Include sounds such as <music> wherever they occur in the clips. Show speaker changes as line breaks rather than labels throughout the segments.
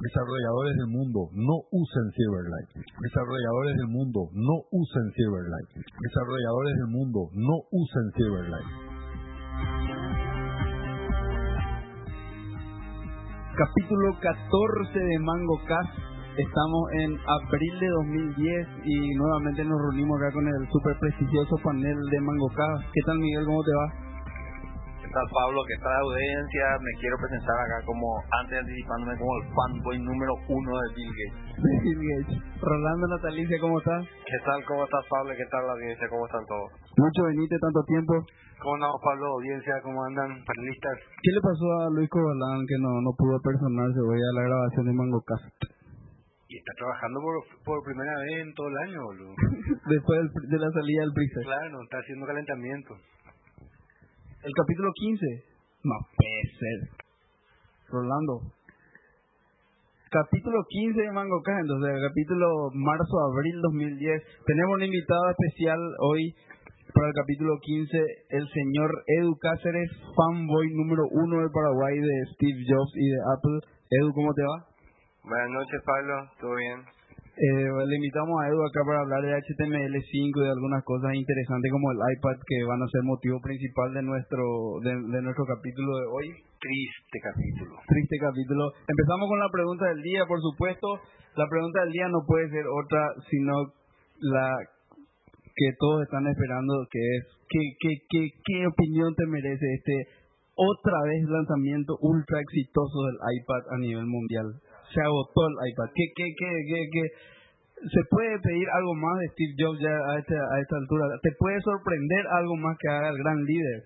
Desarrolladores del mundo, no usen Silverlight. Desarrolladores del mundo, no usen Silverlight. Desarrolladores del mundo, no usen Silverlight.
Capítulo 14 de Mango Cast. Estamos en abril de 2010 y nuevamente nos reunimos acá con el super prestigioso panel de Mango Cast. ¿Qué tal Miguel? ¿Cómo te va?
¿Qué tal Pablo? ¿Qué tal audiencia? Me quiero presentar acá como, antes anticipándome como el fanboy número uno de Bill Gates.
Bill Gates. Rolando Natalicia, ¿cómo estás?
¿Qué tal? ¿Cómo estás Pablo? ¿Qué tal la audiencia? ¿Cómo están todos?
Mucho venite tanto tiempo.
¿Cómo andamos Pablo? Audiencia, ¿cómo andan? Panelistas.
¿Qué le pasó a Luis Corbalán que no, no pudo personarse hoy a la grabación de Mango Cast?
Y está trabajando por, por primera vez en todo el año, boludo. <laughs>
Después del- de la salida del Price.
claro, está haciendo calentamiento.
El capítulo 15. No puede ser. Rolando. Capítulo 15 de Mango entonces, el capítulo marzo-abril 2010. Tenemos un invitado especial hoy para el capítulo 15, el señor Edu Cáceres, fanboy número uno de Paraguay de Steve Jobs y de Apple. Edu, ¿cómo te va?
Buenas noches Pablo, ¿todo bien?
Eh, le invitamos a Edu acá para hablar de HTML5 y de algunas cosas interesantes como el iPad que van a ser motivo principal de nuestro de, de nuestro capítulo de hoy.
Triste capítulo.
Triste capítulo. Empezamos con la pregunta del día, por supuesto. La pregunta del día no puede ser otra sino la que todos están esperando, que es ¿qué, qué, qué, qué opinión te merece este otra vez lanzamiento ultra exitoso del iPad a nivel mundial? Se agotó el iPad. ¿Qué, qué, qué, qué, qué? ¿Se puede pedir algo más de Steve Jobs ya a esta, a esta altura? ¿Te puede sorprender algo más que haga el gran líder?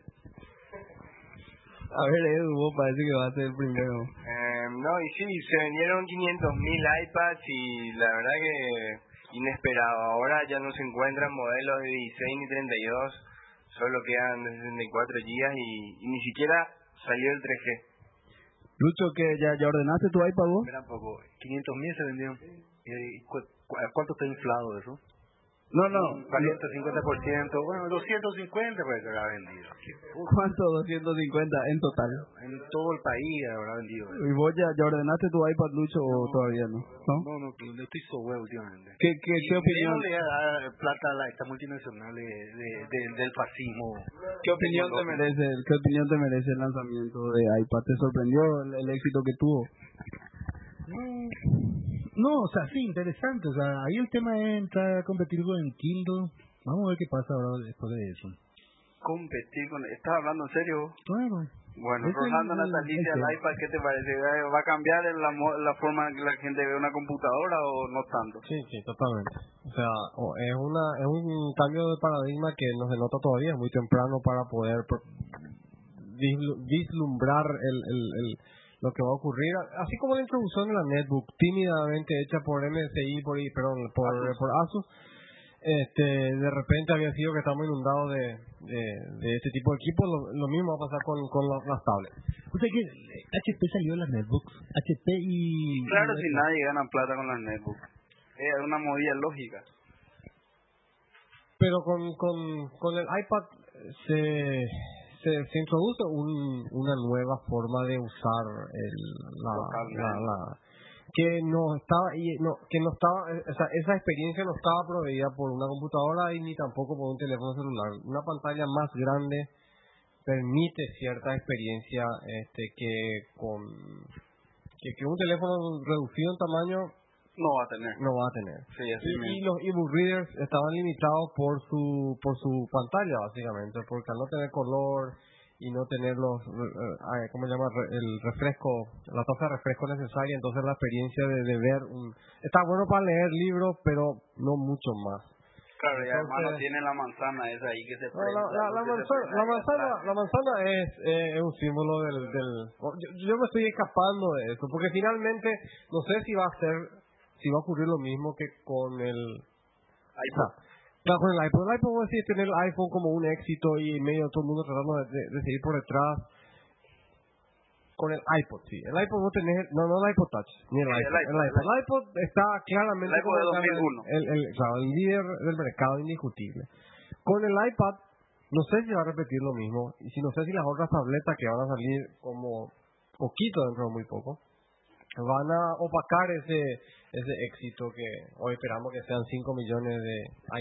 A ver, Edu, vos parece que va a ser el primero.
Eh, no, y sí, se vendieron 500.000 iPads y la verdad que inesperado. Ahora ya no se encuentran modelos de 16 ni 32, solo quedan de 64 GB y, y ni siquiera salió el 3G.
Lucho, que ya, ya ordenaste tu iPad vos?
Un poco, 500.000 se vendieron. ¿Y cu- cu- ¿A cuánto está inflado eso?
No, no.
40, 50%, bueno, 250 pues habrá vendido.
¿Cuánto? 250 en total.
En todo el país habrá vendido.
¿Y vos ya, ya ordenaste tu iPad, Lucho, o todavía no? ¿No?
No, no, no estoy sobre últimamente.
¿Qué, qué, qué opinión?
le da plata a esta multinacional de, de- de- del fascismo.
¿Qué opinión te merece? ¿Qué opinión te merece el lanzamiento de iPad? ¿Te sorprendió el, el éxito que tuvo?
No, o sea, sí, interesante. O sea, ahí el tema es entrar a competir con Kindle. Vamos a ver qué pasa ahora después de eso.
Competir con... ¿Estás hablando en serio?
Claro.
Bueno,
Ese
Rolando Natalicia,
el
iPad, ¿qué te parece? ¿Va a cambiar la, la forma en que la gente ve una computadora o no tanto?
Sí, sí, totalmente. O sea, es una es un cambio de paradigma que nos denota todavía es muy temprano para poder vislumbrar el, el, el- lo que va a ocurrir. Así como la introducción de la netbook, tímidamente hecha por MSI, por, i- perdón, por, por Asus, este, de repente había sido que estamos inundados de, de, de este tipo de equipos. Lo, lo mismo va a pasar con, con las, las tablets.
O sea que HP salió las netbooks. HP y...
Claro,
y-
si nadie gana plata con las netbooks. Es una movida lógica.
pero con, con, con el iPad se, se, se introduce un, una nueva forma de usar el, la, la, la- que no estaba y no que no estaba eh, o sea, esa experiencia no estaba proveída por una computadora y ni tampoco por un teléfono celular. Una pantalla más grande permite cierta experiencia este que con que, que un teléfono reducido en tamaño
No va a tener.
no va a tener
Sí, así
y, y
mismo.
los ebook readers estaban limitados por su por su pantalla básicamente porque al no tener color y no tener los eh, eh, cómo se llama el refresco la tasa de refresco necesaria entonces la experiencia de, de ver un está bueno para leer libros pero no mucho más
Claro, y además no tiene la manzana esa ahí que se
la,
prende.
la, la manzana, la manzana, la manzana es, eh, es un símbolo del, del yo, yo me estoy escapando de eso porque finalmente no sé si va a ser si va a ocurrir lo mismo que con el
iPod.
Claro, con el iPhone. El iPhone, vos decís tener el iPhone como un éxito y en medio de todo el mundo tratando de, de- de seguir por detrás. Con el iPod, sí. El iPod vos tenés, no, no el iPod Touch, ni el
Sí, el
iPod. El
iPod,
iPod, el iPod está claramente
El iPod
como
de
el-
2001.
El, el, claro, el líder del mercado indiscutible. Con el iPad, no sé si va a repetir lo mismo. Y si no sé si las otras tabletas que van a salir como poquito dentro de muy poco. Van a opacar ese ese éxito que hoy esperamos que sean 5 millones de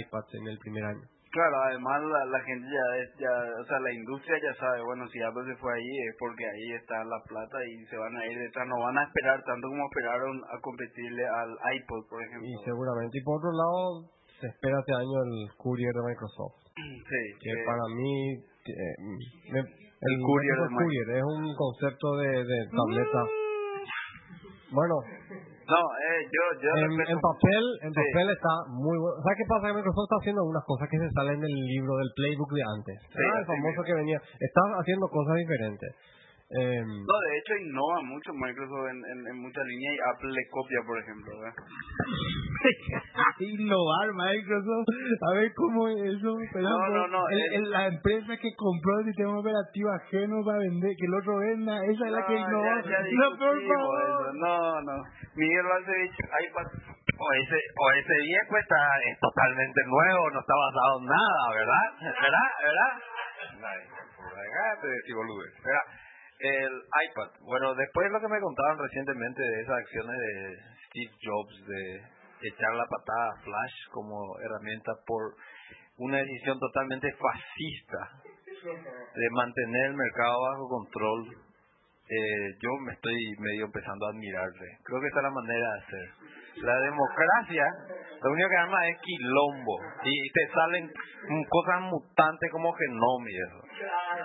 iPads en el primer año.
Claro, además la, la gente ya, es- ya, o sea, la industria ya sabe, bueno, si Apple se fue ahí es porque ahí está la plata y se van a ir detrás, no van a esperar tanto como esperaron a competirle al iPod, por ejemplo.
Y seguramente. Y por otro lado, se espera este año el Courier de Microsoft.
Sí,
Que
eh,
para mí. eh, me- el,
Courier de
Courier es un concepto de, de tableta. Bueno,
no, eh, yo, yo
en, papel en
Sí.
papel está muy bueno. ¿Sabes qué pasa? Que Microsoft está haciendo algunas cosas que se salen del libro, del playbook de antes.
Sí,
Ah, el famoso que venía. Está haciendo cosas diferentes. Em,
No, de hecho innova mucho Microsoft en, en, en muchas líneas y Apple le copia, por ejemplo. ¿verdad? <laughs>
Innovar Microsoft, a ver cómo es eso. Pero
No, no, no,
el-
el-
el- la empresa que compró el sistema operativo ajeno para vender, que el otro venda, esa es la que
No,
innovó.
ya- ya
no, por favor.
eso. No, no. Miguel Valsevich, iPad.
O ese, o ese viejo está, es totalmente nuevo, no está basado en nada, ¿verdad? ¿Verdad? ¿Verdad? Ay, por acá te decís boludez. Mira, el iPad. Bueno, después de lo que me contaban recientemente de esas acciones de Steve Jobs de echar la patada a Flash como herramienta por una decisión totalmente fascista de mantener el mercado bajo control, eh, yo me estoy medio empezando a admirarle. Creo que esa es la manera de hacer. La democracia, lo único que arma es quilombo. Y te salen cosas mutantes como genoma y eso.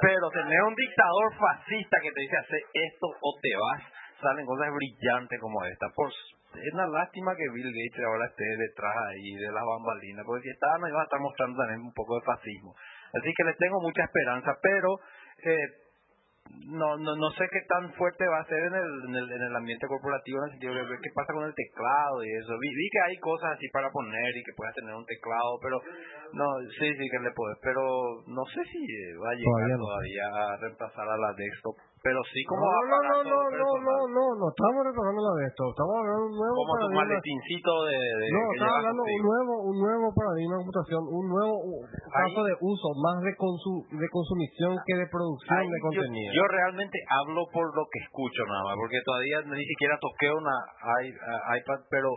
Pero tener un dictador fascista que te dice hacer esto o te vas, salen cosas brillantes como esta. Por, es una lástima que Bill Gates ahora esté detrás ahí de las bambalinas, porque si estaba nos iba a estar mostrando también un poco de fascismo. Así que le tengo mucha esperanza, pero eh, no, no no sé qué tan fuerte va a ser en el, en el, en el ambiente corporativo en el sentido de ver qué pasa con el teclado y eso. Vi, vi que hay cosas así para poner y que puedas tener un teclado, pero no, sí, sí que le puedes, pero no sé si va a llegar
Todavía no.
todavía a reemplazar a la desktop, pero sí como
no, no, no, no, no, no, no, no, estamos retomando la de esto. Estamos hablando de un nuevo
como tu
paradigma.
maletincito de, de
No,
llevas
hablando de un nuevo, un nuevo paradigma de computación, un nuevo caso de uso, más de, consu, de consumición que de producción
Ahí
de contenido.
yo realmente hablo por lo que escucho nada más, porque todavía ni siquiera toqué una iPad, pero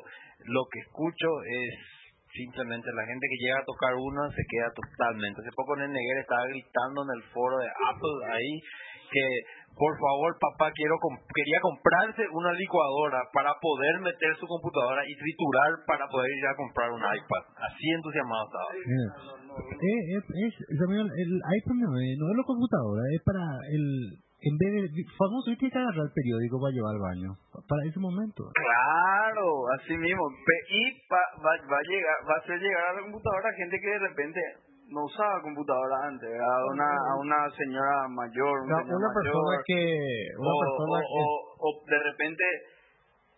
lo que escucho es simplemente la gente que llega a tocar una se queda totalmente. Hace poco Neguer estaba gritando en el foro de Apple ahí que por favor papá quiero quería comprarse una licuadora para poder meter su computadora y triturar para poder ir a comprar un iPad. Así entusiasmado estaba.
Eh, es, es, Samuel, el iPhone no es, no es la computadora, es para el, en vez de, famoso, tiene que agarrar el periódico para llevar al baño, para ese momento.
Claro, así mismo. Pe- Y va, va, va a llegar, va a hacer llegar a la computadora gente que de repente no usaba computadora antes, a una, a una señora mayor,
una persona
mayor,
que, una
o,
persona
o-
que,
o- o de repente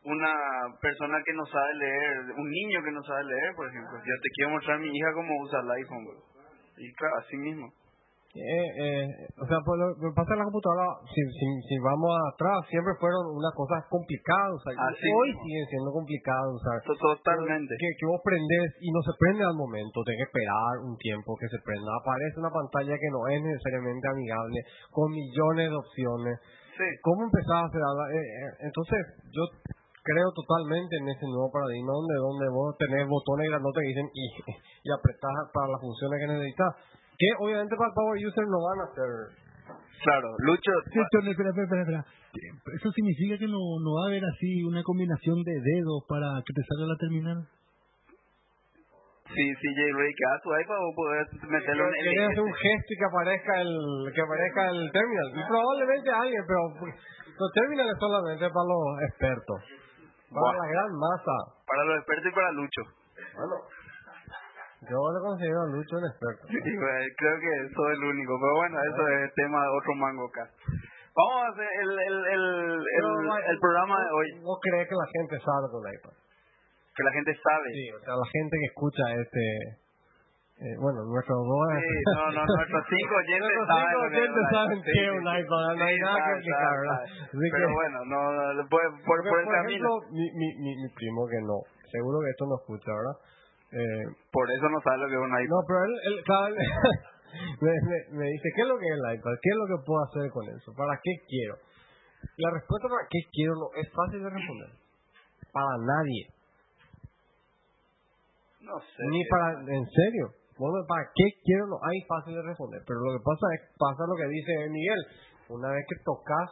una persona que no sabe leer, un niño que no sabe leer, por ejemplo. Yo te quiero mostrar a mi hija cómo usa el iPhone. güey. Y claro, así mismo.
Eh, eh, o sea, pues lo que pasa en la computadora, si, si, si vamos atrás, siempre fueron unas cosas complicadas, o sea,
Así
hoy
mismo.
siguen siendo complicadas, o sea,
To- Totalmente.
que, que vos prendés y no se prende al momento, tenés que esperar un tiempo que se prenda. Aparece una pantalla que no es necesariamente amigable, con millones de opciones.
Sí.
¿Cómo empezás a hacer? Eh, eh, entonces, yo creo totalmente en ese nuevo paradigma donde, donde vos tenés botones grandotes que dicen y, <laughs> y apretás para las funciones que necesitas. Que obviamente para el Power User no van a ser.
Claro, Lucho,
Sí, espera, espera, espera, espera. Eso significa que no, no va a haber así una combinación de dedos para que te salga la terminal.
si, si jailbreak a tu iPad, vos podés meterle un
Querés hacer un gesto y que aparezca el que aparezca el terminal. Y probablemente alguien, pero los terminales solamente para los expertos. Para la gran masa.
Para los expertos y para Lucho.
Bueno, yo le considero a Lucho un experto.
Sí, güey, creo que soy el único, pero bueno, eso es tema de otro mango acá. Vamos a hacer el, el, el, el, el programa de hoy,
¿Vos crees que la gente sabe con el iPad?
que la gente sabe.
Sí, o sea, la gente que escucha este... eh, bueno, nuestros dos...
Sí, no, no, <laughs> nuestros cinco oyentes
Nuestros
saben.
cinco
lo que es
oyentes saben qué es un iPad, no hay nada que explicar, ¿verdad?
Pero
que-
bueno, no, no, por, por, por el camino.
mi, mi, mi primo que no, seguro que esto no escucha, ¿verdad? Eh,
Por eso no sabe lo que es un iPad.
no, pero él, él sabe- <laughs> me, me, me dice, ¿qué es lo que es el iPad? ¿Qué es lo que puedo hacer con eso? ¿Para qué quiero? La respuesta para qué quiero no es fácil de responder. Para nadie.
No sé.
Ni para, en serio. Bueno, ¿para qué quiero? No hay fácil de responder. Pero lo que pasa es, pasa lo que dice Miguel. Una vez que tocas,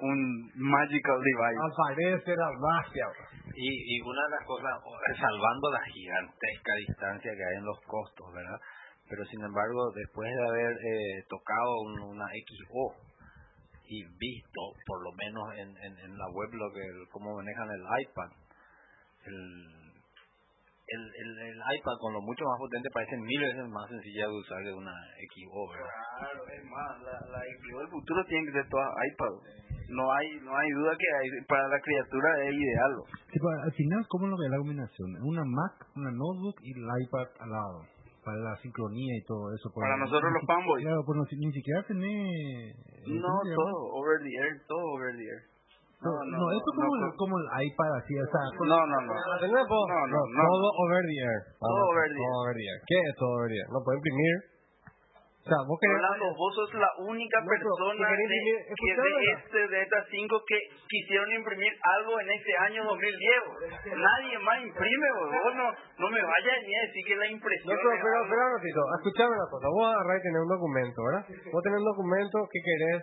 Un magical device.
aparece la magia.
Y, y una de las cosas, <laughs> salvando la gigantesca distancia que hay en los costos, ¿verdad? Pero sin embargo, después de haber eh, tocado un- una XO y visto, por lo menos en, en, en la web, lo que cómo manejan el iPad, el, el, el, el iPad con lo mucho más potente parece mil veces más sencilla de usar que una XO, ¿verdad?
Claro, es más, la, la XO del futuro tiene que ser toda iPad. No hay, no hay duda que hay- para la criatura es ideal.
Tipo, al final, ¿cómo lo es la combinación? Una Mac, una notebook y el iPad al lado. Para la sincronía y todo eso.
Para nosotros
ni
los fanboys.
Claro, pues no, ni siquiera tenés...
No, todo, over the air, todo over the air.
No, no, esto es como, el- como el iPad así, o sea... con-
No, no, no. No, no, no.
Todo over the air.
Todo
Vamos,
over the air.
Todo over the air. ¿Qué es todo over the air? No puede imprimir. O sea, vos querés...
Rolando, vos sos la única
No, pero,
persona
¿qué querés
de, que de este de estas cinco que quisieron imprimir algo en este año 2010. bro. Nadie más imprime, bro. vos no, no me vayas ni a decir que la
No,
impresión
pero,
es
pero,
algo-
pero un ratito, escuchame una cosa. Vos agarrás y tenés un documento, ¿verdad? Vos tenés un documento que querés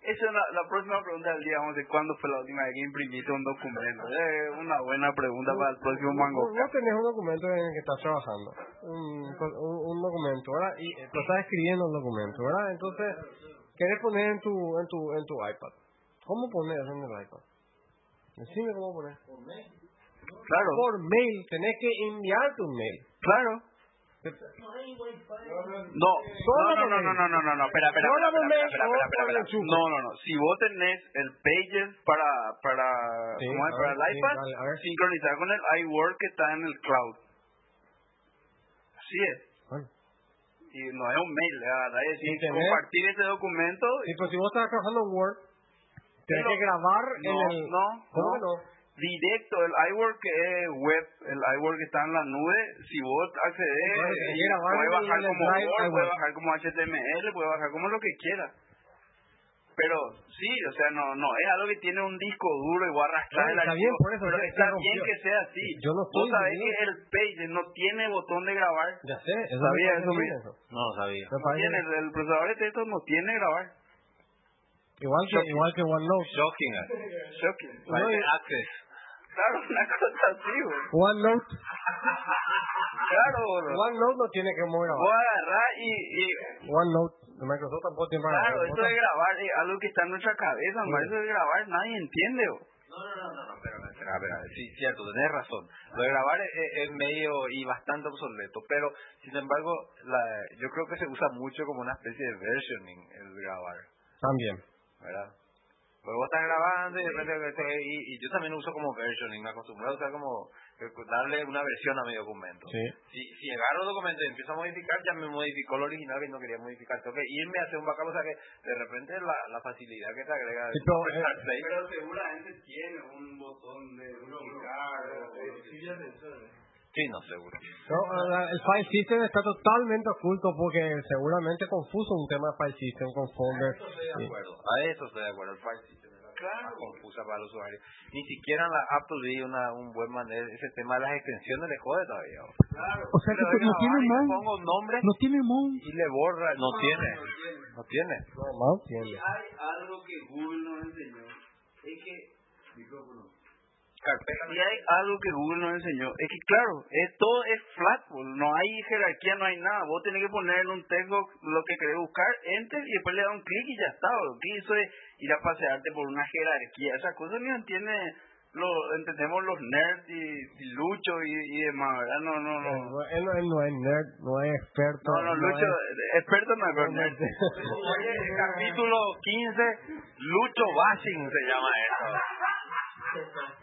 Esa es la, la próxima pregunta del día. Vamos a ver cuándo fue la última vez que imprimiste un documento. Es una buena pregunta para el próximo mango.
Vos, tenés un documento en el que estás trabajando, un, un, un documento, ¿verdad? Y eh, tú estás escribiendo un documento, ¿verdad? Entonces, querés poner en tu, en tu, en tu iPad. ¿Cómo pones en el iPad? Decime cómo poner.
Claro,
Por mail, tenés que enviarte un mail.
claro. No, no, no, no, no, no, no, no, no, espera, espera, espera, espera, espera, espera, espera. No, no, no. Si vos tenés el Pages para, para,
Sí,
¿cómo es? Para el
sí,
iPad,
ver.
sincronizar con el iWork que está en el cloud. Así es.
Bueno.
Y no es un mail, ¿verdad? Es decir,
Y
compartir ese documento.
Sí, pero si vos estás trabajando en Word,
Pero-
que grabar
No,
en el...
no,
¿Cómo
no.
no?
Directo, el iWork que es web, el iWork que está en la nube, si vos accedes,
Claro,
eh, puede bajar como Word, puede bajar como HTML, puede bajar como lo que quiera. Pero sí, o sea, no no es algo que tiene un disco duro y vos arrastrar
Claro,
el
está
archivo,
bien, por eso,
pero está bien que sea así.
Yo no
Vos sabés que el Page no tiene botón de grabar.
Ya sé, eso
Sabía eso,
eso.
No lo sabía.
No tiene, el procesador de texto no tiene grabar.
Igual que, igual que OneNote.
Shocking.
Shocking.
Y-
Access.
Claro, <laughs> una cosa así, güey.
OneNote.
Claro, boludo.
OneNote no tiene que mover
Vos agarrás y, y
OneNote de Microsoft tampoco tiene para
Claro, eso de grabar es algo que está en nuestra cabeza,
Sí.
eso de grabar nadie entiende. bo.
No, no, no, no, no, espera, espera, espera, sí, cierto, tenés razón. Lo de grabar es, es- es medio y bastante obsoleto, pero sin embargo, la, yo creo que se usa mucho como una especie de versioning el grabar,
También.
¿verdad? Pues vos estás grabando y de repente, te- y, y yo también uso como versioning, me acostumbré a usar como darle una versión a mi documento.
Sí.
Si, si agarro el documento y empiezo a modificar, ya me modificó lo original que no quería modificar. Tengo que irme a hacer un backup, o sea que de repente la, la facilidad que te agrega
Sí, pero,
de
eh,
Pero seguramente tiene un botón de unificar.
Sí, no, seguro.
No, la- el file system está totalmente oculto porque seguramente confuso un tema de file system con folder.
Estoy de
Sí.
acuerdo. A eso estoy de acuerdo. El file system es más confusa para el usuario. Ni siquiera en la Apple vi una, un buen manejo. Ese tema de las extensiones le jode todavía.
Claro.
O sea que no tiene
y
mount.
pongo nombre
No tiene mount.
y le borra. No tiene. No tiene.
No, no tiene.
Hay algo que Google nos enseñó. Es que. Micrófono.
Carpeta.
Y hay algo que Google nos enseñó. Es que, claro, es, todo es flat. No hay jerarquía, no hay nada. Vos tenés que ponerle un texto, lo que querés buscar, enter, y después le da un clic y ya está. Lo que hizo es ir a pasearte por una jerarquía. Esas cosas no entiende. Lo, entendemos los nerds y, y Lucho y, y demás, ¿verdad? No, no, no.
Él, no- él no es nerd, no es experto.
No, no, Lucho,
es-
experto no es nerd.
Oye, el capítulo 15, Lucho Bashing se llama eso. <laughs>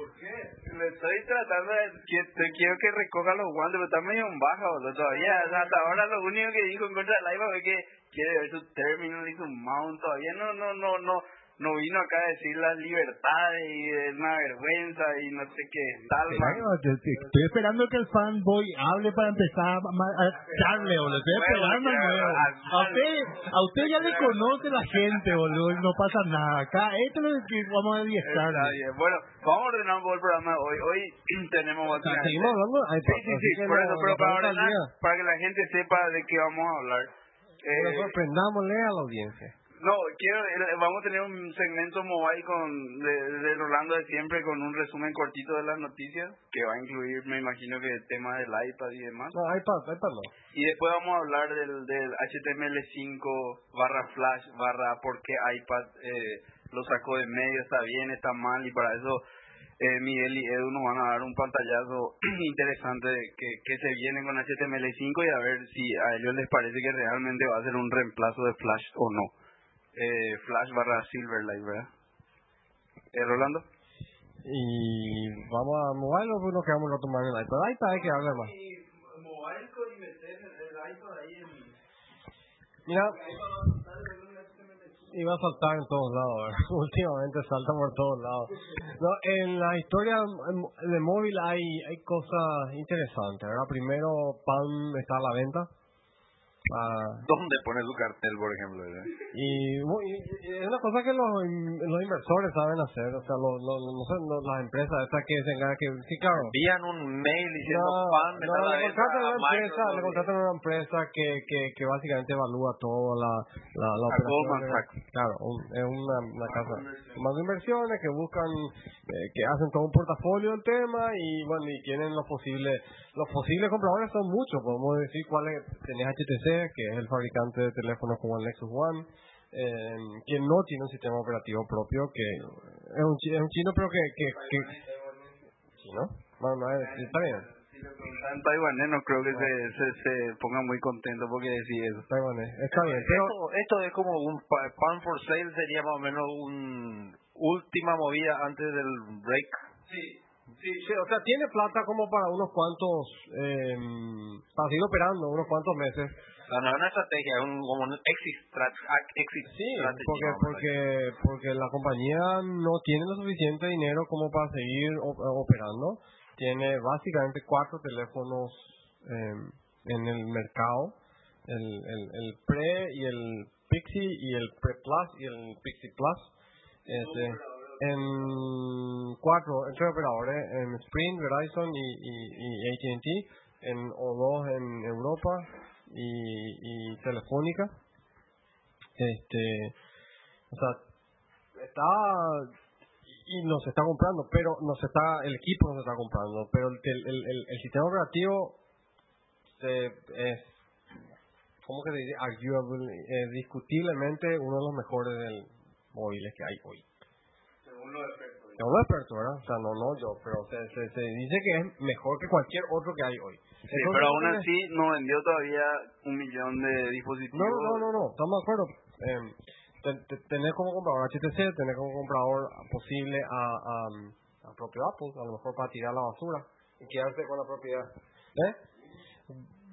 Le estoy tratando de... quiero que recoja los guantes, pero está medio en baja, boludo, todavía. O sea, hasta ahora lo único que dijo en contra del iPad fue que quiere ver su terminal y su mount. Todavía no, no, no, no, no vino acá a decir las libertades y es una vergüenza y no sé qué tal.
Estoy esperando que el fanboy hable para empezar a echarle, boludo. Estoy esperando A usted, a usted ya le conoce la gente, boludo. No pasa nada. Acá, esto es lo que vamos a adiestrar.
Bueno, vamos a ordenar un poco el programa hoy. Hoy <clears throat> tenemos
de
Sí, sí, sí, por eso, pero para ordenar, para que la gente sepa de qué vamos a hablar. Eh,
sorprendámosle a la audiencia.
No, quiero, eh, vamos a tener un segmento mobile con de, de Rolando de siempre con un resumen cortito de las noticias que va a incluir, me imagino que el tema del iPad y demás.
No, iPad, iPad no.
Y después vamos a hablar del, del HTML5 barra Flash barra por qué iPad eh, lo sacó de medio, está bien, está mal y para eso eh, Miguel y Edu nos van a dar un pantallazo <clears throat> interesante de que, que se viene con HTML5 y a ver si a ellos les parece que realmente va a ser un reemplazo de Flash o no. Eh, Flash barra Silverlight, ¿verdad? Eh, Rolando.
Y vamos a mobile o nos quedamos más en el iPad. iPad hay que hablar más. Mira, iba a saltar en todos lados, <laughs> últimamente salta por todos lados. No, en la historia de móvil hay, hay cosas interesantes, ¿verdad? Primero, PAN está a la venta. Ah,
¿Dónde pone su cartel, por ejemplo?
y, mu- y- y es una cosa que los, los inversores saben hacer, o sea, los, los, no sé, los- las empresas estas que se encargan, que, sí, claro.
Envían un mail diciendo
No,
pan,
no, le contratan a una empresa, le contratan una empresa que, que, que básicamente evalúa toda la, la, operación. De-. Claro, un- es una, una casa más de inversiones que buscan, eh, que hacen todo un portafolio del tema y bueno, y tienen los posibles, los posibles compradores son muchos, podemos decir cuáles, tenés HTC, que es el fabricante de teléfonos como el Nexus One, eh, que no tiene un sistema operativo propio, que es un, es un chino pero que, que, que ¿Chino? Bueno, no, es- está bien.
En taiwanés no creo que se, se, se ponga muy contento porque decir eso.
Taiwanés. Está bien, pero
Esto, esto es como un pa- pan for sale, sería más o menos un última movida antes del break.
sí, o sea, tiene plata como para unos cuantos, eh, para seguir operando unos cuantos meses.
No es una estrategia, es un, como un exit, ac- exit
Sí, porque, porque, porque la compañía no tiene lo suficiente dinero como para seguir op- operando. Tiene básicamente cuatro teléfonos eh, en el mercado. El, el, el Pre y el Pixie y el Pre Plus y el Pixie Plus. Este, en cuatro, en tres operadores, en Sprint, Verizon y, y, y AT&T, en O2 en Europa y, y Telefónica. Este, o sea, está y nos está comprando, pero nos está el equipo nos está comprando, pero el, el, el, el sistema operativo se, es ¿cómo que se? Arguable, eh, discutiblemente uno de los mejores del móviles que hay hoy. Según los expertos, ¿verdad? O sea, no, no yo, pero se, se, se dice que es mejor que cualquier otro que hay hoy.
Sí,
Entonces,
pero aún así no vendió todavía un millón de dispositivos.
No, no, no, no, estamos de acuerdo. Eh, te- te- tener como comprador HTC, tener como comprador posible a, a, a propio Apple, a lo mejor para tirar la basura y quedarse con la propiedad. ¿Eh?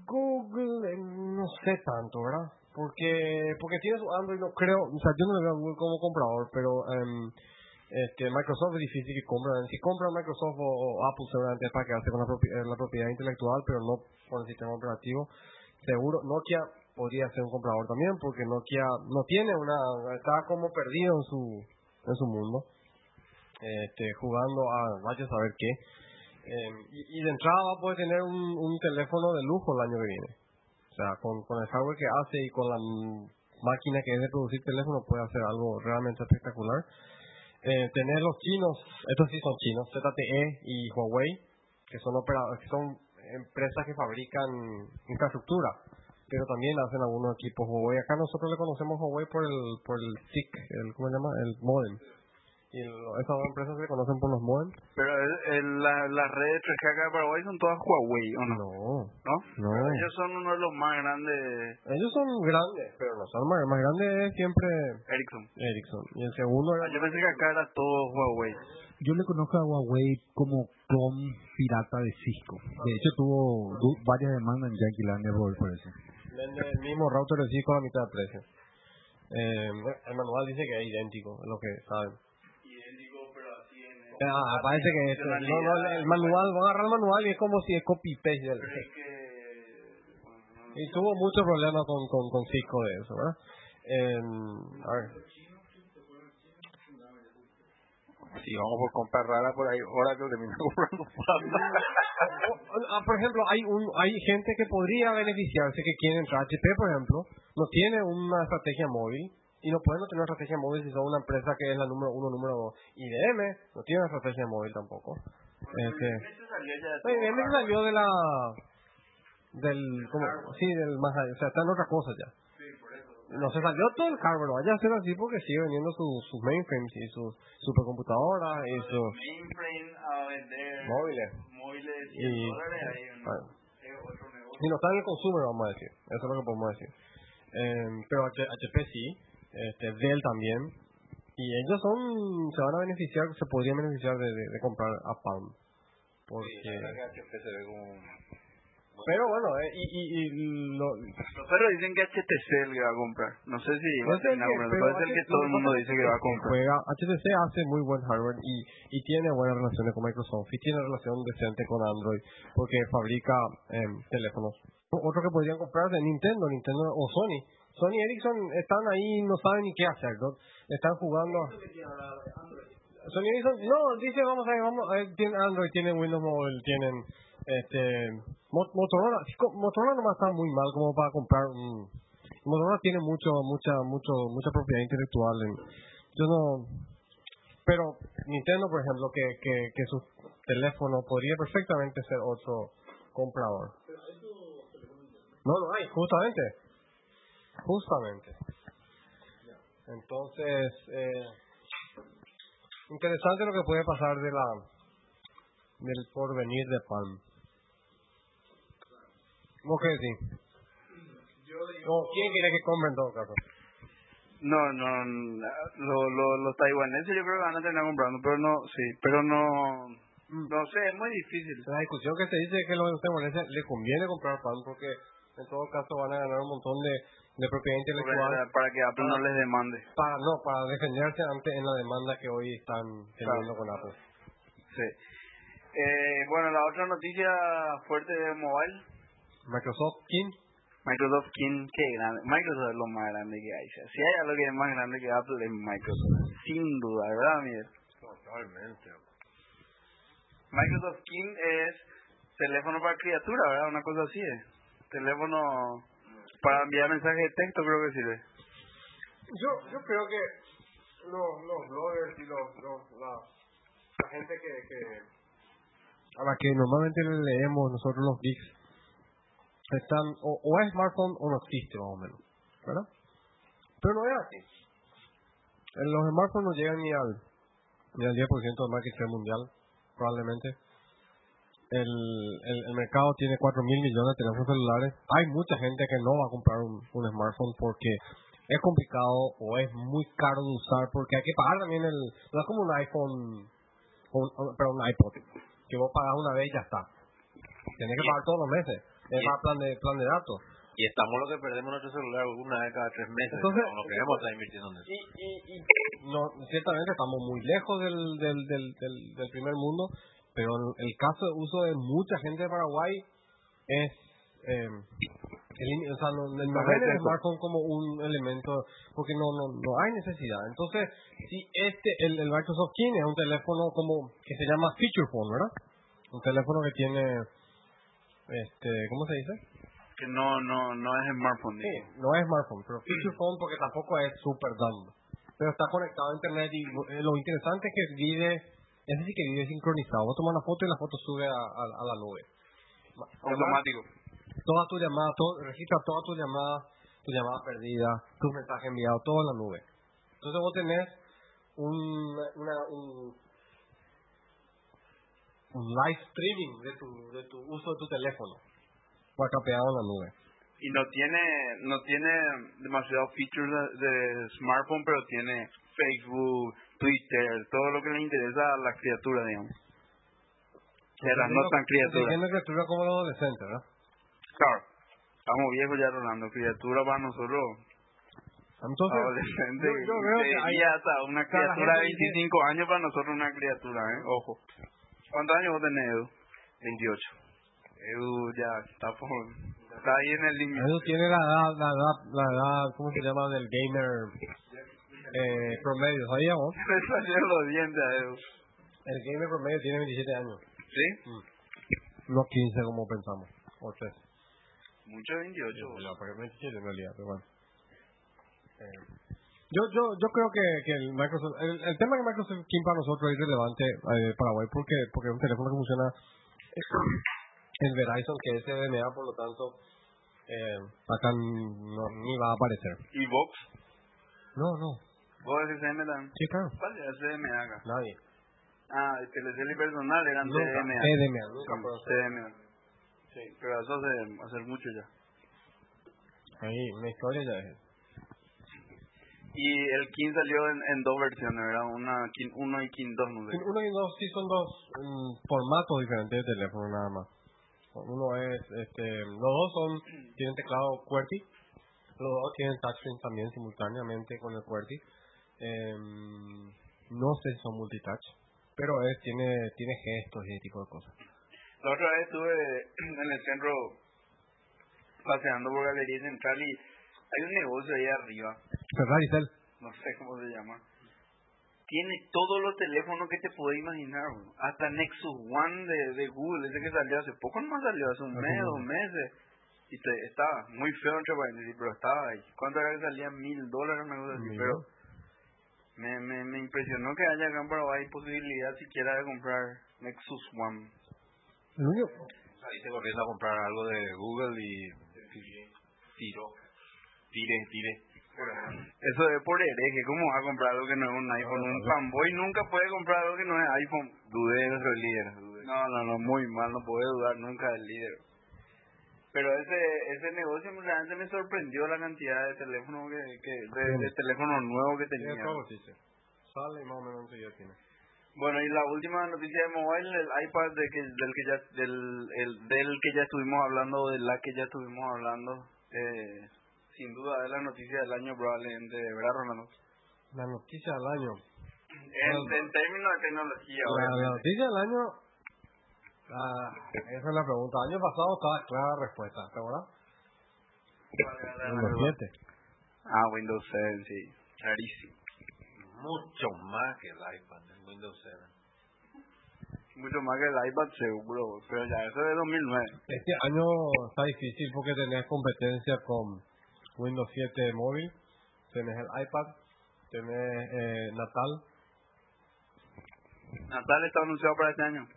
Google, eh, no sé tanto, ¿verdad? Porque porque tiene su Android, no creo, o sea, yo no le veo a Google como comprador, pero em, este Microsoft es difícil que compren. Si compran Microsoft o, Apple seguramente es para quedarse con la, propi- eh, la propiedad intelectual, pero no con el sistema operativo. Seguro, Nokia podría ser un comprador también, porque Nokia no tiene una, está como perdido en su, en su mundo, este, jugando a vaya a saber qué. Eh, y, de entrada va a poder tener un, un teléfono de lujo el año que viene. O sea, con, con el hardware que hace y con la máquina que es de producir teléfonos puede hacer algo realmente espectacular. Eh, tener los chinos, estos sí son chinos, ZTE y Huawei, que son opera- que son empresas que fabrican infraestructura, pero también hacen algunos equipos Huawei. Acá nosotros le conocemos Huawei por el por el SIC, el ¿cómo se llama? El modem. Y el- esas dos empresas se conocen por los modem.
Pero el- el- la, las redes 3G acá de Paraguay son todas Huawei, ¿o no?
No,
¿No?
no.
Pero ellos son uno de los más grandes
Ellos son grandes, pero no son más, más grandes es siempre
Ericsson.
Ericsson. Y el segundo
Ah,
era
Yo pensé que acá era todo Huawei.
Yo le conozco a Huawei como clon pirata de Cisco. De hecho, tuvo du- varias demandas en Yanquilandia por, por eso.
vende el mismo router de Cisco a la mitad de precio. Eh, el manual dice que es idéntico, es lo que saben.
En...
Ah, parece que es, no, no, el manual, van a agarrar el manual y es como si es copy-paste. del-
Pero es que... bueno, no-
Y tuvo muchos problemas con, con, con Cisco de eso, ¿verdad? Eh, a ver.
Si vamos por comprar rara por ahí, ahora que termina comprando.
Ah, por ejemplo, hay un hay gente que podría beneficiarse que quiere entrar. HP, por ejemplo, no tiene una estrategia móvil y no puede no tener una estrategia móvil si son una empresa que es la número uno, número dos. IBM no tiene una estrategia móvil tampoco. Este,
salió ya de
no, IBM salió de la del como sí del más allá, o sea está en otra cosa ya. No se salió todo el hardware, vaya a ser así porque sigue vendiendo sus sus mainframes y sus supercomputadoras y sus
mainframe a vender
móviles.
móviles y,
Y-
dólares ahí un-
Bueno.
es otro negocio.
Si no está en el consumer, vamos a decir. Eso es lo que podemos decir. Eh, pero H- HP sí, este, Dell también. Y ellos son, se van a beneficiar, se podrían beneficiar de, de, de comprar a Palm. Porque...
Sí, la verdad que HP se ve como...
pero bueno, eh, y, y, y lo,
Los perros dicen que HTC que va a comprar. No sé si va a
es el
terminar
que- pero
todo el mundo dice que va a comprar.
Juega, HTC hace muy buen hardware y, y tiene buenas relaciones con Microsoft y tiene relación decente con Android porque fabrica em, teléfonos. Otro que podrían comprar es Nintendo, Nintendo o Sony. Sony Ericsson están ahí y no saben ni qué hacer, ¿no? Están jugando. Sony Ericsson, no, dice, vamos a ver, vamos a ver, tiene Android, tiene Windows Mobile, tienen este Mo- Motorola. Motorola nomás está muy mal como para comprar un... Motorola tiene mucho, mucha, mucho, mucha propiedad intelectual. En, yo no... Pero Nintendo, por ejemplo, que, que, que su teléfono podría perfectamente ser otro comprador. No, no hay, justamente. Justamente. Entonces, eh, interesante lo que puede pasar de la del porvenir de Palm. ¿Vos qué decís? O quién quiere que compre en todo caso?
No, no, lo, lo, los taiwaneses yo creo que van a terminar comprando, pero no, sí, pero no, no sé, es muy difícil.
La discusión que se dice es que los taiwaneses les conviene comprar Palm porque en todo caso van a ganar un montón de, de propiedad intelectual
Para, para que Apple no les demande.
para no para defenderse ante en la demanda que hoy están teniendo con Apple.
Sí. Eh, bueno, la otra noticia fuerte de mobile,
Microsoft King
Microsoft, ¿quién? Qué grande. Microsoft es lo más grande que hay. Si hay algo que es más grande que Apple es Microsoft. Sin duda, ¿verdad, Miguel?
Totalmente.
Microsoft King es teléfono para criatura, ¿verdad? Una cosa así es. Teléfono para enviar mensajes de texto creo que sirve.
Yo, yo creo que los, los bloggers y los, los- la, la gente que, que a la que normalmente le leemos nosotros los geeks están o, es smartphone o no existe más o menos, ¿verdad? Pero no es así. Los smartphones no llegan ni al ni al 10% del market share mundial, probablemente. El, el, el mercado tiene 4 mil millones de teléfonos celulares. Hay mucha gente que no va a comprar un, un smartphone porque es complicado o es muy caro de usar porque hay que pagar también el... No es como un iPhone, o un, o- pero un iPod, que vos pagas una vez y ya está. Tienes que pagar todos los meses. Es más plan de, plan de datos.
Y estamos lo que perdemos nuestro celular una vez cada tres meses.
Entonces-
con lo que hemos estado invirtiendo en eso.
Y, y, y no, ciertamente estamos muy lejos del, del, del, del, del primer mundo, pero el caso de uso de mucha gente de Paraguay es... Eh, elim- o sea, no, el
eso.
smartphone como un elemento, porque no, no, no hay necesidad. Entonces, si este, el, el Microsoft King es un teléfono como, que se llama feature phone, ¿verdad? Un teléfono que tiene, este, ¿cómo se dice?
Que no, no, no es smartphone.
Sí, no es smartphone, pero feature phone porque tampoco es super dumb. Pero está conectado a internet y eh, lo interesante es que vive, ese sí que vive sincronizado. Vos tomas una foto y la foto sube a, a, a la nube.
Automático.
todas tus llamadas, todo, registra todas tus llamadas, tus llamadas perdidas, tus mensajes enviados, todo en la nube. Entonces vos tenés un, una, un, un live streaming de tu, de tu uso de tu teléfono, capeado en la nube.
Y no tiene, no tiene demasiados features de, de smartphone, pero tiene Facebook, Twitter, todo lo que le interesa a la criatura, digamos. Que las no tan criaturas.
Entiendo criatura como los adolescentes, ¿verdad?
Claro, estamos viejos ya, Rolando. Criatura para nosotros.
Entonces,
adolescente.
yo, yo veo que hay,
hasta una criatura de
gente dice-
25 años para nosotros una criatura, ¿eh? Ojo. ¿Cuántos años vos tenés, Edu?
28.
Edu ya está por... Está ahí en el límite.
Edu tiene la edad, la edad, la edad, ¿cómo se llama? Del gamer eh, promedio, ¿sabías vos? <laughs>
Le salieron los dientes a Edu.
El gamer promedio tiene 27 años.
¿Sí?
No 15 como pensamos. O 13.
Mucho 28. boludo.
No, porque 27 en realidad, pero bueno. Eh, yo, yo, yo creo que, que el Microsoft, el, el tema de Microsoft Teams para nosotros es relevante eh, Paraguay porque, porque es un teléfono que funciona en Verizon que es CDMA, por lo tanto, eh, acá no, ni va a aparecer.
¿Y Vox?
No, no.
¿Vos decís también?
Sí, claro.
¿Cuál era CDMA acá?
Nadie.
Ah, el Telecel y personal eran
Nunca.
CDMA.
CDMA, nunca
Sí,
fueron
CDMA. Sí, pero eso hace, hace mucho ya.
Ahí, una historia ya es.
Y el King salió en, en dos versiones, ¿verdad? Una King 1 y King 2, no sé.
Uno y dos sí son dos mm, formatos diferentes de teléfono nada más. Uno es, este, los dos son, tienen teclado QWERTY, los dos tienen touchscreen también simultáneamente con el QWERTY. Em, no sé si son multitouch, pero es, tiene, tiene gestos y ese tipo de cosas.
La otra vez estuve <clears throat> en el centro paseando por Galería Central y hay un negocio ahí arriba,
Ferrari Cell.
no sé cómo se llama. Tiene todos los teléfonos que te puedes imaginar, bro. hasta Nexus One de, de Google, ese que salió hace poco, no salió hace un mes, dos meses. Y te, estaba muy feo, entre paréntesis, pero estaba ahí. ¿Cuánto era que salía? Mil dólares, una cosa así. Pero me, me, me impresionó que haya acá en Paraguay posibilidad siquiera de comprar Nexus One.
El único,
Saliste corriendo a comprar algo de Google y tiro, tire, tire.
Eso es por hereje. ¿Cómo va a comprar algo que no es un iPhone? Un fanboy nunca puede comprar algo que no es iPhone.
Dudé de nuestro líder. dudé.
No, no, no, muy mal. No puede dudar nunca del líder. Pero ese ese negocio realmente me sorprendió la cantidad de teléfonos que, que de, de teléfonos nuevos que tenía.
todo, sí, sí. Sale más o menos enseguida tiene.
Bueno, y la última noticia de mobile, el iPad de que, del que ya del, el, del que ya estuvimos hablando, de la que ya estuvimos hablando, eh, sin duda es la noticia del año probablemente, ¿verdad, Rolando?
La noticia del año.
En, en términos de tecnología,
La, la noticia del año. Ah, esa es la pregunta. El año pasado estaba clara la respuesta, ¿te acuerdas? Windows 7.
Ah, Windows 7, sí. Clarísimo.
Mucho más que el iPad, el Windows 7.
Mucho más que el iPad seguro, pero ya eso es de 2009.
Este año está difícil porque tenés competencia con Windows 7 móvil, tenés el iPad, tenés eh, Natal.
Natal está anunciado para este año.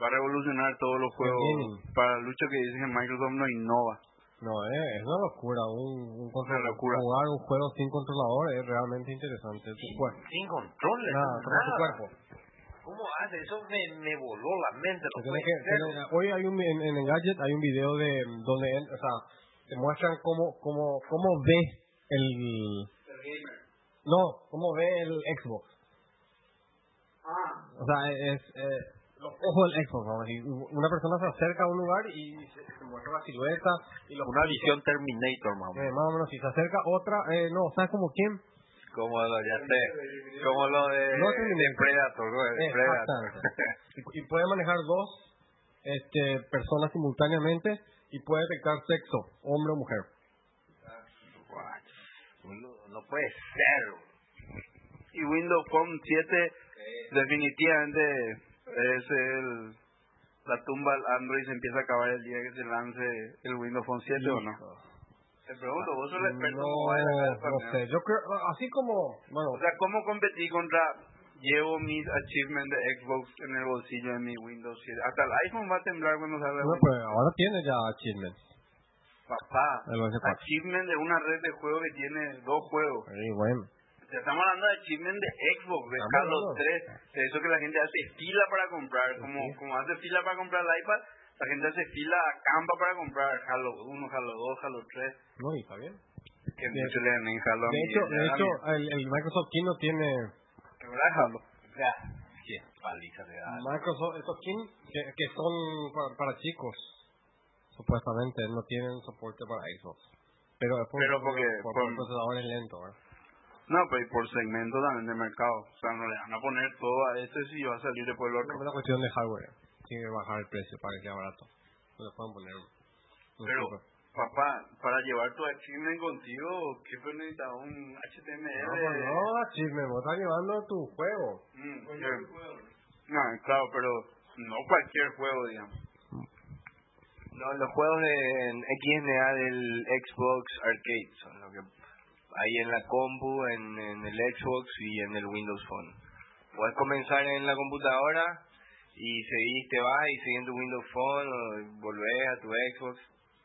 Va a revolucionar todos los juegos. Para Lucho que dicen que Microsoft no innova.
No, eh, es una locura. Un, un control-
locura.
Jugar un juego sin controlador es realmente interesante. Cuerpo.
Sin controles.
Nada, tu cuerpo.
¿Cómo hace? Eso me, me voló la mente. No
que- hoy hay un en, en Engadget hay un video de donde o sea, te muestran cómo cómo cómo ve el no, cómo ve el Xbox. O sea, es eh, los ojos del Xbox, vamos a decir. Una persona se acerca a un lugar y se, se muestra la silueta y los
Una visión Terminator, mamá.
eh, más o menos si se acerca otra, eh, no, ¿sabes como quién?
Como lo, ya sé. Como lo de,
No
de. Predator, de Predator.
Y, y puede manejar dos este, personas simultáneamente y puede detectar sexo, hombre o mujer.
No, no puede ser.
Y Windows Phone 7 definitivamente es el la tumba al Android se empieza a acabar el día que se lance el Windows Phone 7 o no. Te pregunto, vos sos el experto
No,
del
no sé. Yo creo, así como, bueno,
O sea, ¿cómo competí contra llevo mis achievements de Xbox en el bolsillo de mi Windows 7? Hasta el iPhone va a temblar cuando salga
no, pues ahora tiene ya achievements.
Papá,
El OS4.
achievement de una red de juegos que tiene dos juegos.
Sí, bueno.
Ya estamos hablando de achievement de Xbox, de
hablando.
3, de eso que la gente hace fila para comprar, como,
Sí.
como hace fila para comprar el iPad, la gente hace fila a campa para comprar Halo 1, Halo 2, Halo 3,
No, y está bien.
que
De-
muchos le en Halo
De hecho, de hecho el, el Microsoft King no tiene,
¿Verdad, Halo?
Ya. Qué paliza da.
Microsoft, estos King que, que son para, para chicos, supuestamente no tienen soporte para Xbox. Pero, es por,
Pero porque
por,
por-
por procesadores lentos, ¿verdad?
No, pero y por segmento también de mercado. O sea, no le van a poner todo a este si va a salir después el otro.
Es una cuestión de hardware. Tiene que bajar el precio para que sea barato. No le pueden poner. un
Pero,
super.
papá, para llevar tu achievement contigo, ¿qué pues necesitas? Un HTML.
No, pues no, chisme, vos estás llevando tu juego.
Mm, eh, no, claro, pero no cualquier juego, digamos.
No, los juegos de XNA del Xbox Arcade son lo que hay en la compu, en, en el Xbox y en el Windows Phone. Puedes comenzar en la computadora y seguís, te vas y seguís en tu Windows Phone o volvés a tu Xbox.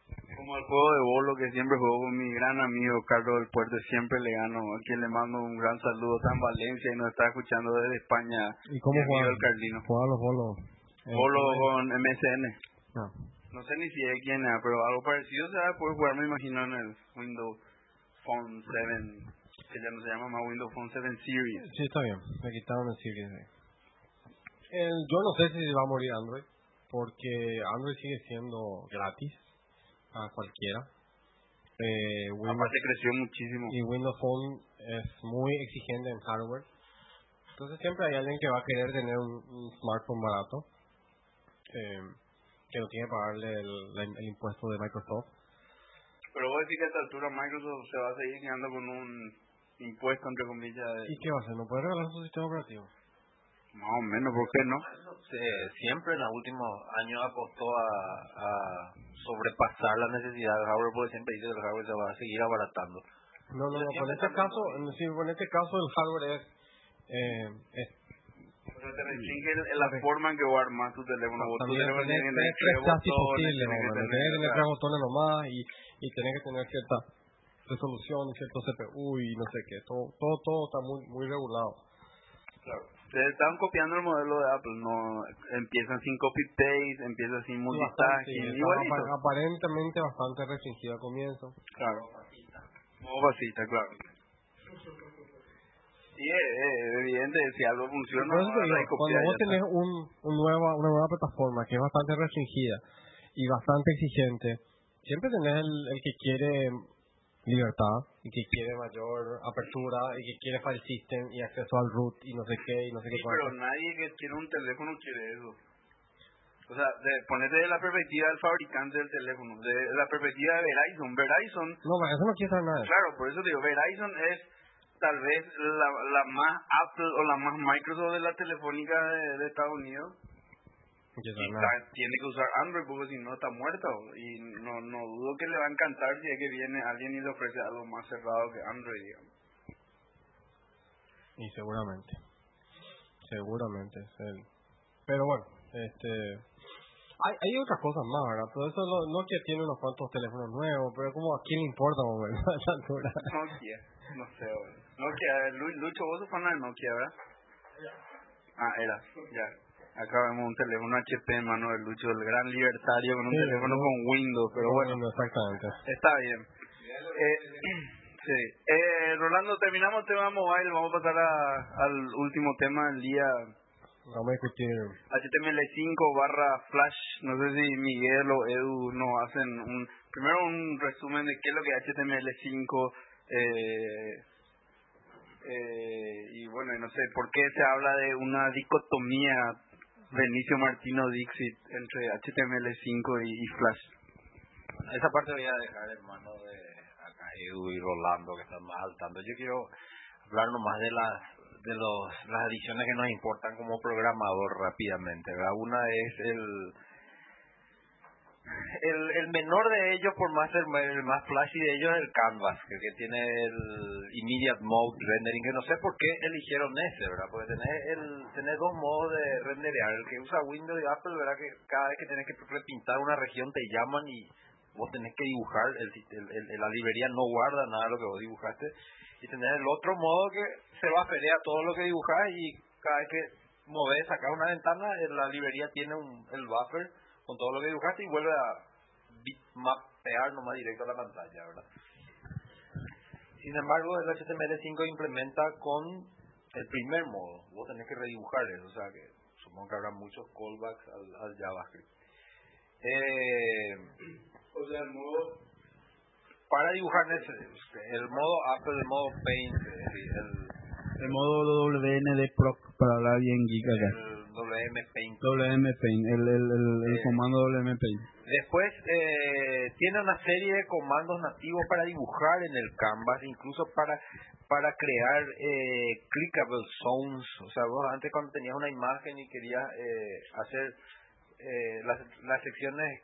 Como el juego de bolo que siempre juego con mi gran amigo Carlos del Puerto, siempre le gano. A quien le mando un gran saludo, está en Valencia y nos está escuchando desde España.
¿Y cómo juegan?
el Carlino.
Juegan los bolos.
Bolo con MSN.
No.
No sé ni si es quién es, pero algo parecido se va a poder jugar, me imagino, en el Windows Phone 7, que ya no se llama más Windows Phone 7 Series.
Sí, está bien. Me quitaron el Series. El, yo no sé si va a morir Android, porque Android sigue siendo gratis a cualquiera. Eh, Windows,
Aparte creció muchísimo.
y Windows Phone es muy exigente en hardware. Entonces siempre hay alguien que va a querer tener un, un smartphone barato, eh, que no tiene que pagarle el impuesto de Microsoft.
Pero vos decís que a esta altura Microsoft se va a seguir quedando con un impuesto, entre comillas, de...
¿Y qué va a hacer? ¿No puede regalar su sistema operativo?
Más o menos, ¿por qué no?
Se- siempre en los últimos años apostó a, a sobrepasar la necesidad del hardware porque siempre dice que el hardware se va a seguir abaratando.
No, no, no. Por este caso, sí, en este caso el hardware es, eh, es
O sea, te restringe el- la forma en que vos armás tu teléfono. Vos tu
también
teléfono
tenés,
tiene que tener
menos.
tener-
Tenés que tener tres botones nomás y, y tenés que tener cierta resolución cierto CPU y no sé qué. Todo, todo, todo está muy, muy regulado.
Claro. Se están copiando el modelo de Apple, no empiezan sin copy-paste, empiezan sin multitasking,
aparentemente bastante restringido al comienzo.
Claro. Modo basita, claro. Y es, evidente, si algo funciona,
cuando vos tenés un, un nueva, una nueva plataforma que es bastante restringida y bastante exigente, siempre tenés el, el que quiere libertad y que quiere mayor apertura y que quiere file system y acceso al root y no sé qué y no sé qué
Sí, pero nadie que tiene un teléfono quiere eso. O sea, de, ponete de la perspectiva del fabricante del teléfono, de la perspectiva de Verizon. Verizon,
No, eso no quiere saber nada.
claro, por eso digo, Verizon es tal vez la, la más Apple o la más Microsoft de la telefónica de, de Estados Unidos.
No
Y tiene que usar Android porque si no está muerta. Y no, no dudo que le va a encantar si es que viene alguien y le ofrece algo más cerrado que Android, digamos.
Y seguramente. Seguramente. es Pero bueno, este... Hay, hay otras cosas más, ¿verdad? Pero eso no, Nokia tiene unos cuantos teléfonos nuevos, pero como a quién le importa, <laughs> a altura.
Nokia, no sé. Nokia, Lu- Lucho, vos sos fan de Nokia, ¿verdad? Ah, era, ya. Acá vemos un teléfono HP, mano, de Lucho, el gran libertario con un
Sí,
teléfono
¿no?
con Windows, pero bueno,
exactamente.
está bien. Eh, <clears throat> sí. Eh, Rolando, terminamos el tema mobile, vamos a pasar a- al último tema del día.
Vamos a discutir.
HTML5 barra Flash, no sé si Miguel o Edu nos hacen un, primero un resumen de qué es lo que es HTML5 eh, eh, y bueno, no sé por qué se habla de una dicotomía Benicio Martino Dixit entre HTML5 y, Flash.
Esa parte voy a dejar en manos de acá y Rolando que están más al tanto. Yo quiero hablar nomás de las de los las adiciones que nos importan como programador rápidamente. ¿verdad? Una es el el, el menor de ellos, por más el, el más flashy de ellos, es el Canvas, que, que tiene el Immediate Mode Rendering, que no sé por qué eligieron ese, ¿verdad? Porque tenés, el, tenés dos modos de renderear. El que usa Windows y Apple, ¿verdad? Que cada vez que tenés que repintar una región te llaman y vos tenés que dibujar, el, el- la librería no guarda nada de lo que vos dibujaste. Y tenés el otro modo que se va a a todo lo que dibujás y cada vez que movés, sacás una ventana, la librería tiene un, el buffer con todo lo que dibujaste y vuelve a bitmapear nomás directo a la pantalla, ¿verdad? Sin embargo, el HTML5 implementa con el primer modo. Vos tenés que redibujar eso, o sea que supongo que habrá muchos callbacks al, al JavaScript. Eh,
O sea, el modo
para dibujar el modo Apple, el modo Paint, el,
el modo WND Pro, para hablar bien geek acá.
WM Paint.
WM Paint, el, el, el, el
Eh,
comando WM Paint.
Después eh, tiene una serie de comandos nativos para dibujar en el canvas, incluso para para crear eh, clickable zones. O sea, vos antes cuando tenías una imagen y querías eh, hacer eh, las, las secciones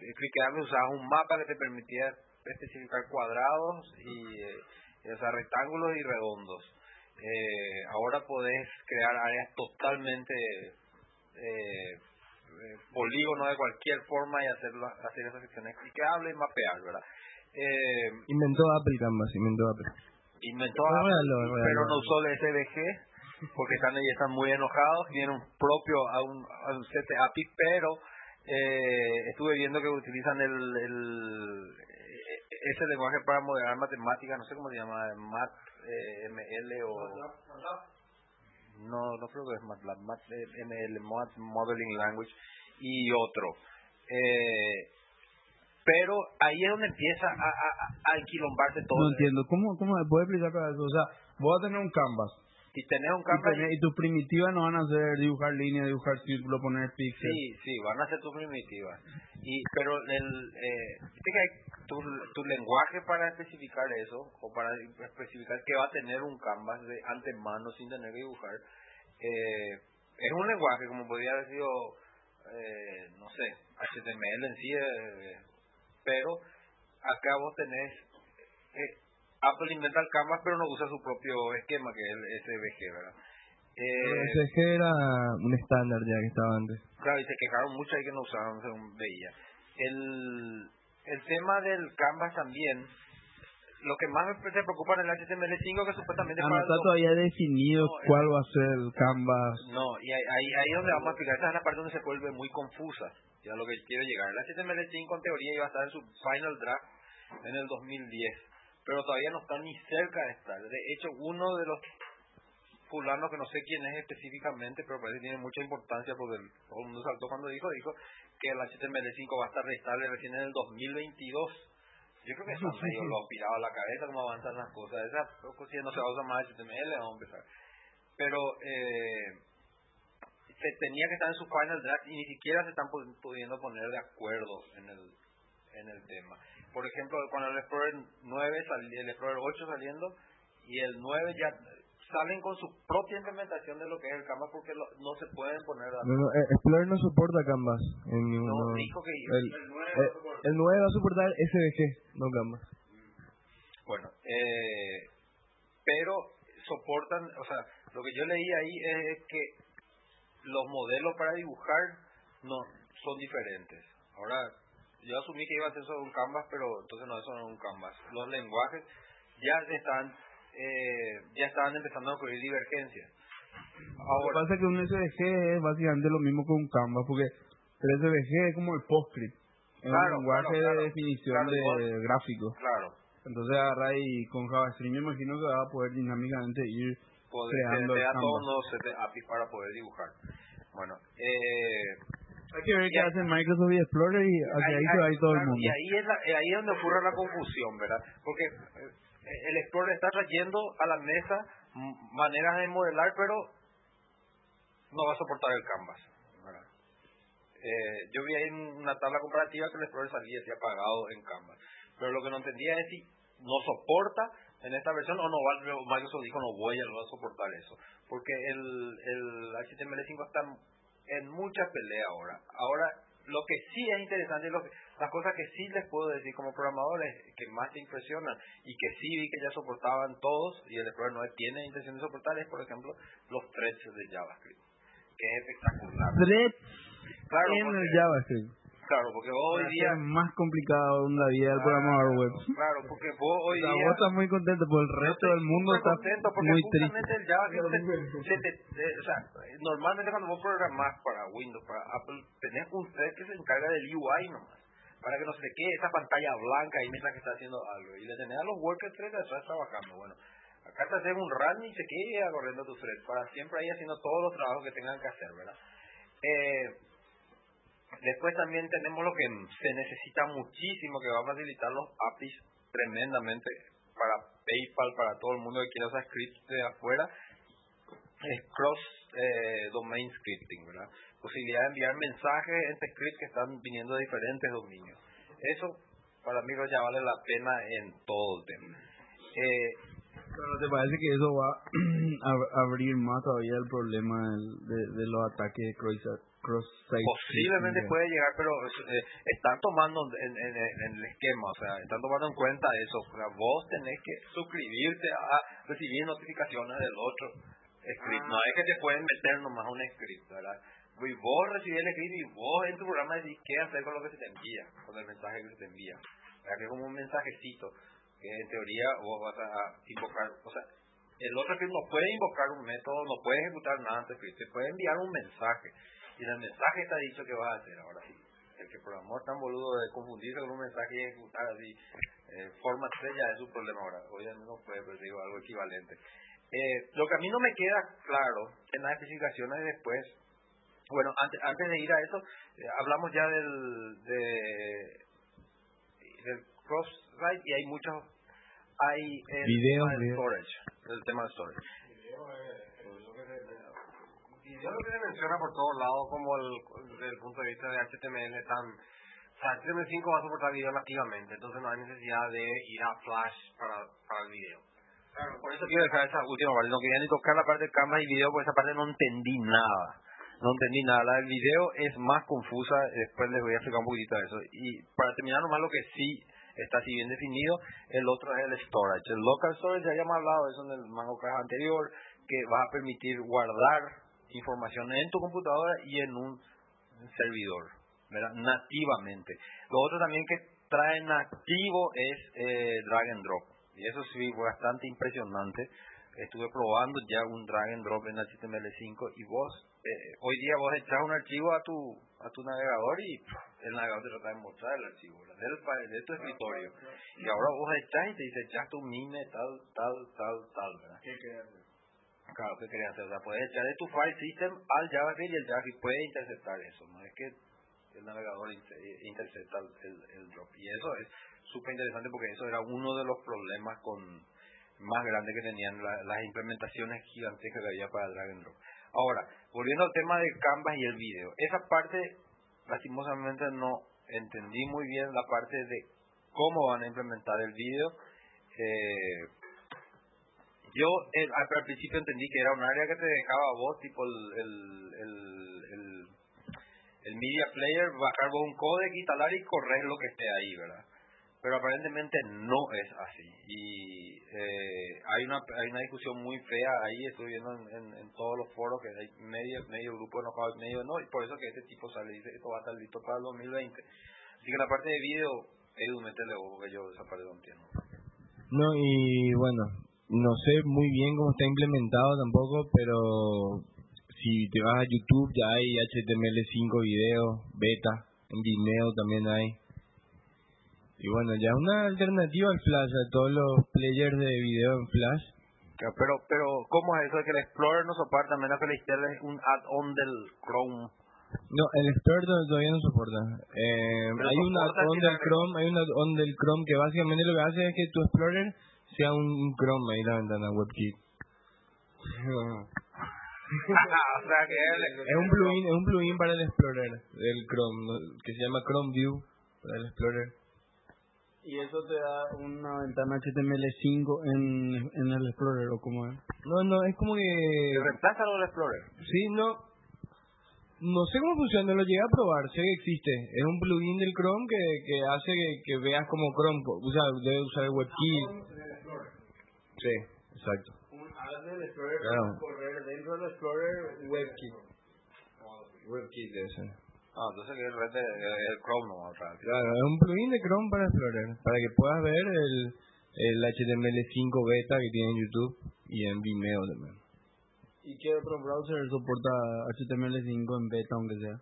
eh, cliqueables, usabas un mapa que te permitía especificar cuadrados y o sea, rectángulos y redondos. Eh, ahora podés crear áreas totalmente eh, eh, polígono de cualquier forma y hacerlo, hacer esas secciones cliqueables y mapear, ¿verdad? Eh,
Inventó Apple Canvas, inventó Apple.
inventó
Es
Apple, pero no usó el SVG porque están ahí están muy enojados tienen un propio a un, a un set de API pero eh, estuve viendo que utilizan el, el eh, ese lenguaje para modelar matemáticas no sé cómo se llama mat eh, ml o no no creo que es MATLAB mat, eh, ml Mat modeling language y otro eh, pero ahí es donde empieza a, a, a todo
No entiendo. ¿Cómo, cómo me puedes explicar para eso? O sea, vas a tener un canvas.
Y tenés un
Y,
campo
tenés- y tus primitivas no van a ser dibujar líneas, dibujar círculo, poner píxeles.
Sí, sí, van a ser tus primitivas. Y, pero el, eh, que tu, tu lenguaje para especificar eso, o para especificar que va a tener un canvas de antemano sin tener que dibujar, eh, es un lenguaje como podría haber sido, eh, no sé, HTML en sí, eh, pero acá vos tenés, eh, Apple inventa el canvas pero no usa su propio esquema que es el SVG, ¿verdad? Eh,
SVG era un estándar ya que estaba antes.
Claro, y se quejaron mucho ahí que no usaban según veía. El, el tema del Canvas también, lo que más me preocupa en el HTML5 que supuestamente
Ah, no está todavía definido
No,
cuál va a ser el canvas.
No, y ahí, ahí, ahí es donde vamos a explicar, esa es la parte donde se vuelve muy confusa, ya lo que quiero llegar. El HTML5 en teoría iba a estar en su final draft en el 2010, pero todavía no está ni cerca de estar. De hecho, uno de los fulanos que no sé quién es específicamente, pero parece que tiene mucha importancia porque el- todo el mundo saltó cuando dijo, dijo que el HTML5 va a estar estable recién en el 2022. Yo creo que eso medio lo ha pirado a la cabeza como avanzan las cosas. Esa si no se va a usar más HTML, vamos a empezar. Pero eh, se tenía que estar en su final draft y ni siquiera se están pu- pudiendo poner de acuerdo en el en el tema. Por ejemplo, con el Explorer 9, sali- el Explorer 8 saliendo y el 9 ya salen con su propia implementación de lo que es el Canvas porque lo- no se pueden poner
No, no, eh, Explorer no soporta Canvas. En
No,
ninguno.
dijo que
el,
el 9
eh, el 9 va a soportar SVG, no Canvas.
Bueno, eh, pero soportan, o sea, lo que yo leí ahí es que los modelos para dibujar no son diferentes. Ahora, yo asumí que iba a ser sobre un canvas, pero entonces no es sobre un canvas. Los lenguajes ya están eh, ya estaban empezando a ocurrir divergencias.
Lo que
Ahora,
pasa es que un SVG es básicamente lo mismo que un canvas, porque el SVG es como el PostScript. Es
Claro,
un lenguaje
claro, claro.
de definición de
igual.
gráfico.
claro,
Entonces agarra y con JavaScript me imagino que va a poder dinámicamente ir
poder,
creando
te, te
el canvas.
los set de API para poder dibujar. Bueno, eh,
Hay que ver qué hace Microsoft y Explorer y hacia ahí, se va a ir todo el mundo.
Y ahí es, la- eh, ahí es donde ocurre la confusión, ¿verdad? Porque eh, el Explorer está trayendo a la mesa maneras de modelar, pero no va a soportar el Canvas. ¿verdad? Eh, yo vi ahí en una tabla comparativa que el Explorer salía así apagado en Canvas. Pero lo que no entendía es si no soporta en esta versión o no va, Microsoft dijo no voy a, no va a soportar eso. Porque el, el HTML5 está en mucha pelea ahora. Ahora, lo que sí es interesante, lo que, las cosas que sí les puedo decir como programadores, que más te impresionan y que sí vi que ya soportaban todos, y el Explorer no tiene intención de soportar, es por ejemplo los threads de JavaScript, que es espectacular.
Threads
Claro,
en el JavaScript.
Claro, porque vos hoy día...
hacer más complicado la vida del programador web.
Claro, porque vos hoy
O sea,
día...
vos estás muy contento, pero el resto del mundo está
contento porque
muy
justamente
triste.
el JavaScript se- se te- te- o sea, normalmente cuando vos programás para Windows, para Apple, tenés un thread que se encarga del UI nomás, para que no se te quede esa pantalla blanca ahí mientras que está haciendo algo, y le tenés a los worker threads atrás trabajando, bueno, acá te haces un run y se queda corriendo tu thread, para siempre ahí haciendo todos los trabajos que tengan que hacer, ¿verdad? Eh, Después también tenemos lo que se necesita muchísimo, que va a facilitar los APIs tremendamente para PayPal, para todo el mundo que quiera usar scripts de afuera, es cross eh, domain scripting, ¿verdad? Posibilidad de enviar mensajes entre scripts que están viniendo de diferentes dominios. Eso para mí ya vale la pena en todo el tema. Eh,
pero ¿te parece que eso va <clears throat> a abrir más todavía el problema de, de los ataques cross, cross site?
Posiblemente puede llegar, pero eh, están tomando en, en, en, el esquema, o sea, están tomando en cuenta eso. O sea, vos tenés que suscribirte a recibir notificaciones del otro script. No es que te pueden meter nomás un script, ¿verdad? Y vos recibís el script y vos en tu programa decís qué hacer con lo que se te envía, con el mensaje que se te envía. ¿verdad? Que es como un mensajecito que en teoría vos vas a invocar, o sea, el otro script no puede invocar un método, no puede ejecutar nada antes, te puede enviar un mensaje y en el mensaje está dicho que vas a hacer ahora sí. El que programó es tan boludo de confundirse con un mensaje y ejecutar así, eh, forma estrella es su problema ahora. Obviamente no puede, pero digo algo equivalente. Eh, lo que a mí no me queda claro en las especificaciones después, bueno, antes, antes de ir a eso, eh, hablamos ya del, de, del cross-site y hay muchos, hay el
Video,
tema del
video.
storage, el tema del storage.
Video lo que se menciona por todos lados como el, desde el punto de vista de HTML tan o sea, HTML5 va a soportar video nativamente, entonces no hay necesidad de ir a Flash para, para el video.
Claro, por eso quiero dejar esa última parte. No quería ni tocar la parte de cámara y video, porque esa parte no entendí nada. No entendí nada. La del video es más confusa, después les voy a explicar un poquitito de eso. Y para terminar nomás lo que sí está así bien definido, el otro es el storage. El local storage, ya habíamos hablado de eso en el Mango Caja anterior, que va a permitir guardar información en tu computadora y en un servidor, ¿verdad? Nativamente. Lo otro también que trae nativo es eh, drag and drop. Y eso sí fue bastante impresionante. Estuve probando ya un drag and drop en HTML5 y vos, eh, hoy día vos echás un archivo a tu a tu navegador y el navegador te trata de mostrar el archivo de tu escritorio. Y ahora vos echás y te dice, echás tu mime tal, tal, tal, tal, ¿verdad? Claro, ¿qué querías hacer? O sea, puedes echar de tu file system al JavaScript y el JavaScript puede interceptar eso. No es que el navegador inter- intercepta el, el- drop. Y eso es súper interesante porque eso era uno de los problemas con más grandes que tenían la- las implementaciones gigantescas que había para drag and drop. Ahora, volviendo al tema del Canvas y el video. Esa parte, lastimosamente, no entendí muy bien la parte de cómo van a implementar el video. Eh, yo eh, al, principio entendí que era un área que te dejaba vos, tipo el, el, el, el, el media player, bajar vos un codec, instalar y correr lo que esté ahí, ¿verdad? Pero aparentemente no es así. Y eh, hay una hay una discusión muy fea ahí, estoy viendo en, todos los foros que hay medio, medio grupo enojado, medio no, y por eso que este tipo sale y dice, esto va a estar listo para el 2020. Así que la parte de video, Edu, métele vos, porque yo esa parte no entiendo.
No, y bueno, no sé muy bien cómo está implementado tampoco, pero si te vas a YouTube ya hay HTML5 video, beta, en Vimeo también hay. Y bueno, ya una alternativa al Flash, a todos los players de video en Flash.
Pero, pero, ¿cómo es eso de que el Explorer no soporta menos que es un add-on del Chrome?
No, el Explorer to- todavía no soporta. Eh, hay un add-on del Chrome, hay un add-on del Chrome que básicamente lo que hace es que tu Explorer sea un, un Chrome ahí la ventana WebKit. <laughs>
o sea que él,
Es un plugin, es un plugin para el Explorer del Chrome, ¿no? que se llama Chrome View para el Explorer.
Y eso te da una ventana HTML5 en, en el Explorer, ¿o cómo es?
No, no, es como que
que reemplaza lo del Explorer.
sí, no no sé cómo funciona, lo llegué a probar, sé que existe. Es un plugin del Chrome que, que hace que, que veas como Chrome, usa, debe usar el WebKit. Sí, exacto.
Hace el Explorer
Claro.
correr dentro del Explorer WebKit.
WebKit ese.
Ah, entonces el red de, el Chrome no va a.
Claro, es un plugin de Chrome para Explorer, para que puedas ver el, el HTML5 beta que tiene en YouTube y en Vimeo también.
¿Y qué otro browser soporta HTML5 en beta, aunque sea?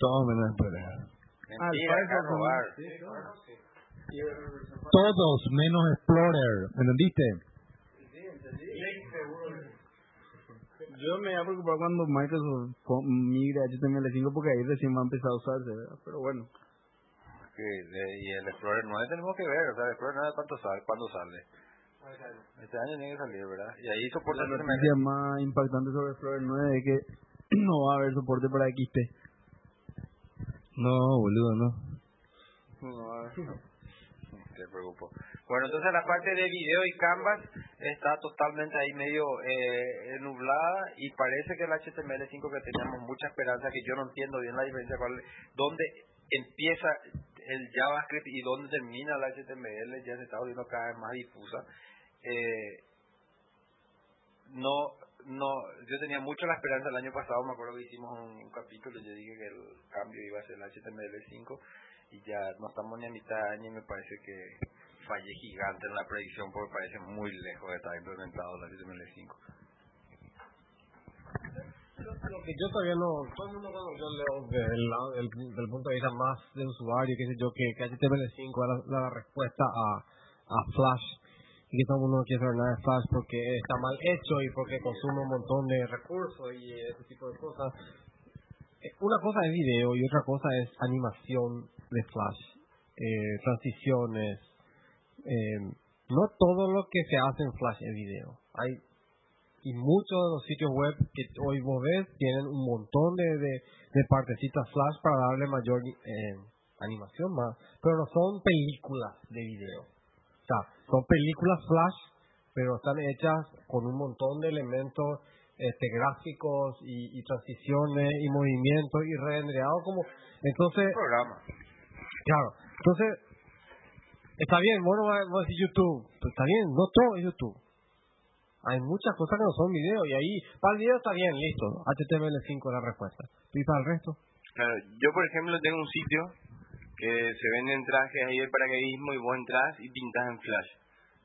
Todo menos Explorer.
Mentira, acá
Firefox,
robar.
Todos menos Explorer, ¿me entendiste?
Yo me voy a preocupar cuando Microsoft migre a HTML5 porque ahí recién va a empezar a usarse, ¿verdad? Pero bueno.
de- y el Explorer 9 tenemos que ver, o sea, el Explorer 9 cuánto sale, cuándo sale. Este año tiene que salir, ¿verdad? Y ahí soporta
La noticia más impactante sobre Explorer 9 es que <clears throat> no va a haber soporte para XT.
No, boludo, no.
No te preocupo. Bueno, entonces la parte de video y Canvas está totalmente ahí medio eh, nublada y parece que el HTML5 que teníamos mucha esperanza, que yo no entiendo bien la diferencia, cuál, dónde empieza el JavaScript y dónde termina el HTML, ya se está volviendo cada vez más difusa. Eh, no, no, yo tenía mucho la esperanza el año pasado, me acuerdo que hicimos un, un capítulo, yo dije que el cambio iba a ser el HTML5 y ya no estamos ni a mitad de año y me parece que fallé gigante en la predicción porque parece muy lejos de estar implementado el HTML5.
Lo que yo todavía no, todo el mundo cuando yo leo del, del, del punto de vista más de usuario, qué sé yo, que, que HTML5 es la, la respuesta a, a Flash y que todo el no quiere saber nada de Flash porque está mal hecho y porque consume un montón de recursos y ese tipo de cosas. Eh, Una cosa es video y otra cosa es animación de Flash, eh, transiciones. eh, no todo lo que se hace en Flash es video. Hay y muchos de los sitios web que hoy vos ves tienen un montón de, de, de partecitas flash para darle mayor eh, animación más, pero no son películas de video. Sea, son películas flash, pero están hechas con un montón de elementos este, gráficos y, y transiciones y movimientos y rendereado como... Entonces,
programa.
Claro, entonces, está bien, bueno, va va a decir YouTube, pero está bien, no todo es YouTube. Hay muchas cosas que no son video y ahí, para el video está bien, listo, HTML5 es la respuesta. ¿Y para el resto?
Claro, yo por ejemplo tengo un sitio que se venden trajes ahí de paracaidismo y vos entras y pintas en Flash.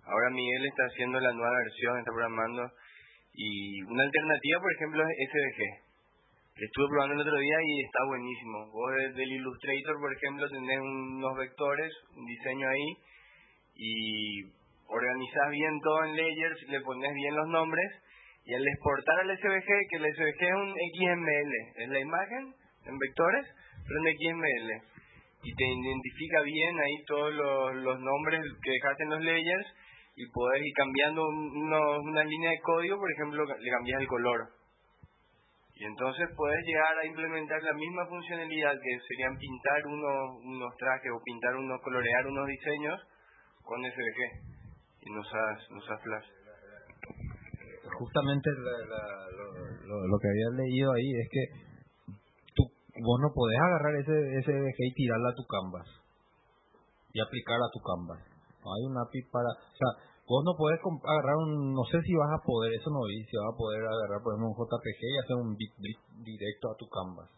Ahora Miguel está haciendo la nueva versión, está programando y una alternativa por ejemplo es SVG. Estuve probando el otro día y está buenísimo. Vos de- del Illustrator por ejemplo tenés unos vectores, un diseño ahí y organizás bien todo en layers, le pones bien los nombres y al exportar al SVG, que el SVG es un XML, es la imagen en vectores, pero en XML. Y te identifica bien ahí todos los, los nombres que dejaste en los layers y podés ir cambiando uno- una línea de código, por ejemplo, le cambias el color. Y entonces puedes llegar a implementar la misma funcionalidad que serían pintar unos, unos trajes o pintar unos, colorear unos diseños con SVG. Y no usas, no usas Flash.
Justamente la- la- lo, lo- lo que había leído ahí es que vos no podés agarrar ese, ese VG y tirarlo a tu canvas y aplicar a tu canvas. No hay un API para... O sea, vos no podés agarrar un... No sé si vas a poder, eso no vi, si vas a poder agarrar, por ejemplo, un JPG y hacer un bit, bit directo a tu canvas.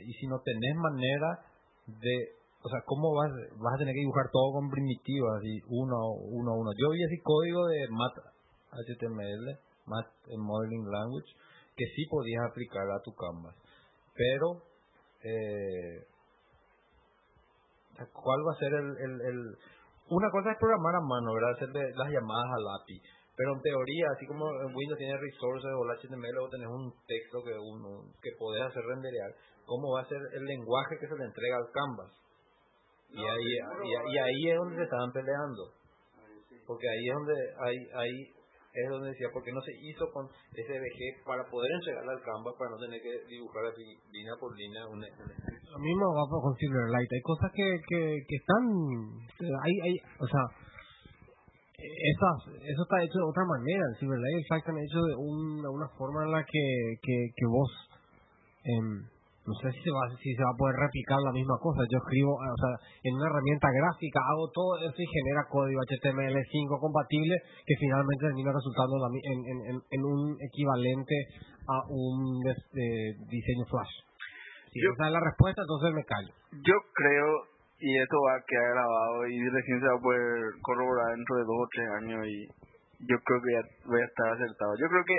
Y si no tenés manera de... O sea, ¿cómo vas, vas a tener que dibujar todo con primitivas y uno, uno, uno? Yo vi así código de Mat HTML, Mat en Modeling Language, que sí podías aplicar a tu canvas. Pero, eh, ¿cuál va a ser el, el, el... Una cosa es programar a mano, ¿verdad? Hacerle las llamadas al API. Pero en teoría, así como en Windows tiene resources o el HTML o tenés un texto que uno que podés hacer renderear, ¿cómo va a ser el lenguaje que se le entrega al canvas? Y ahí, y, y ahí es donde se estaban peleando. Porque ahí es donde, ahí, ahí es donde decía, porque no se hizo con SVG para poder entregarle al canvas, para no tener que dibujar así línea por línea un, un
Lo mismo va con Silverlight. Hay cosas que, que, que están... Hay, hay, o sea, esas, eso está hecho de otra manera. El Silverlight el Fact están hechos de una, una forma en la que, que, que vos... em, no sé si se, va, si se va a poder replicar la misma cosa. Yo escribo, eh, o sea, en una herramienta gráfica, hago todo eso y genera código HTML5 compatible que finalmente termina resultando en, en, en, en un equivalente a un eh, diseño Flash. Si
Yo-
esa es la respuesta, entonces me callo.
Yo creo, y esto va a quedar grabado y recién se va a poder corroborar dentro de dos o tres años y yo creo que ya voy a estar acertado. Yo creo que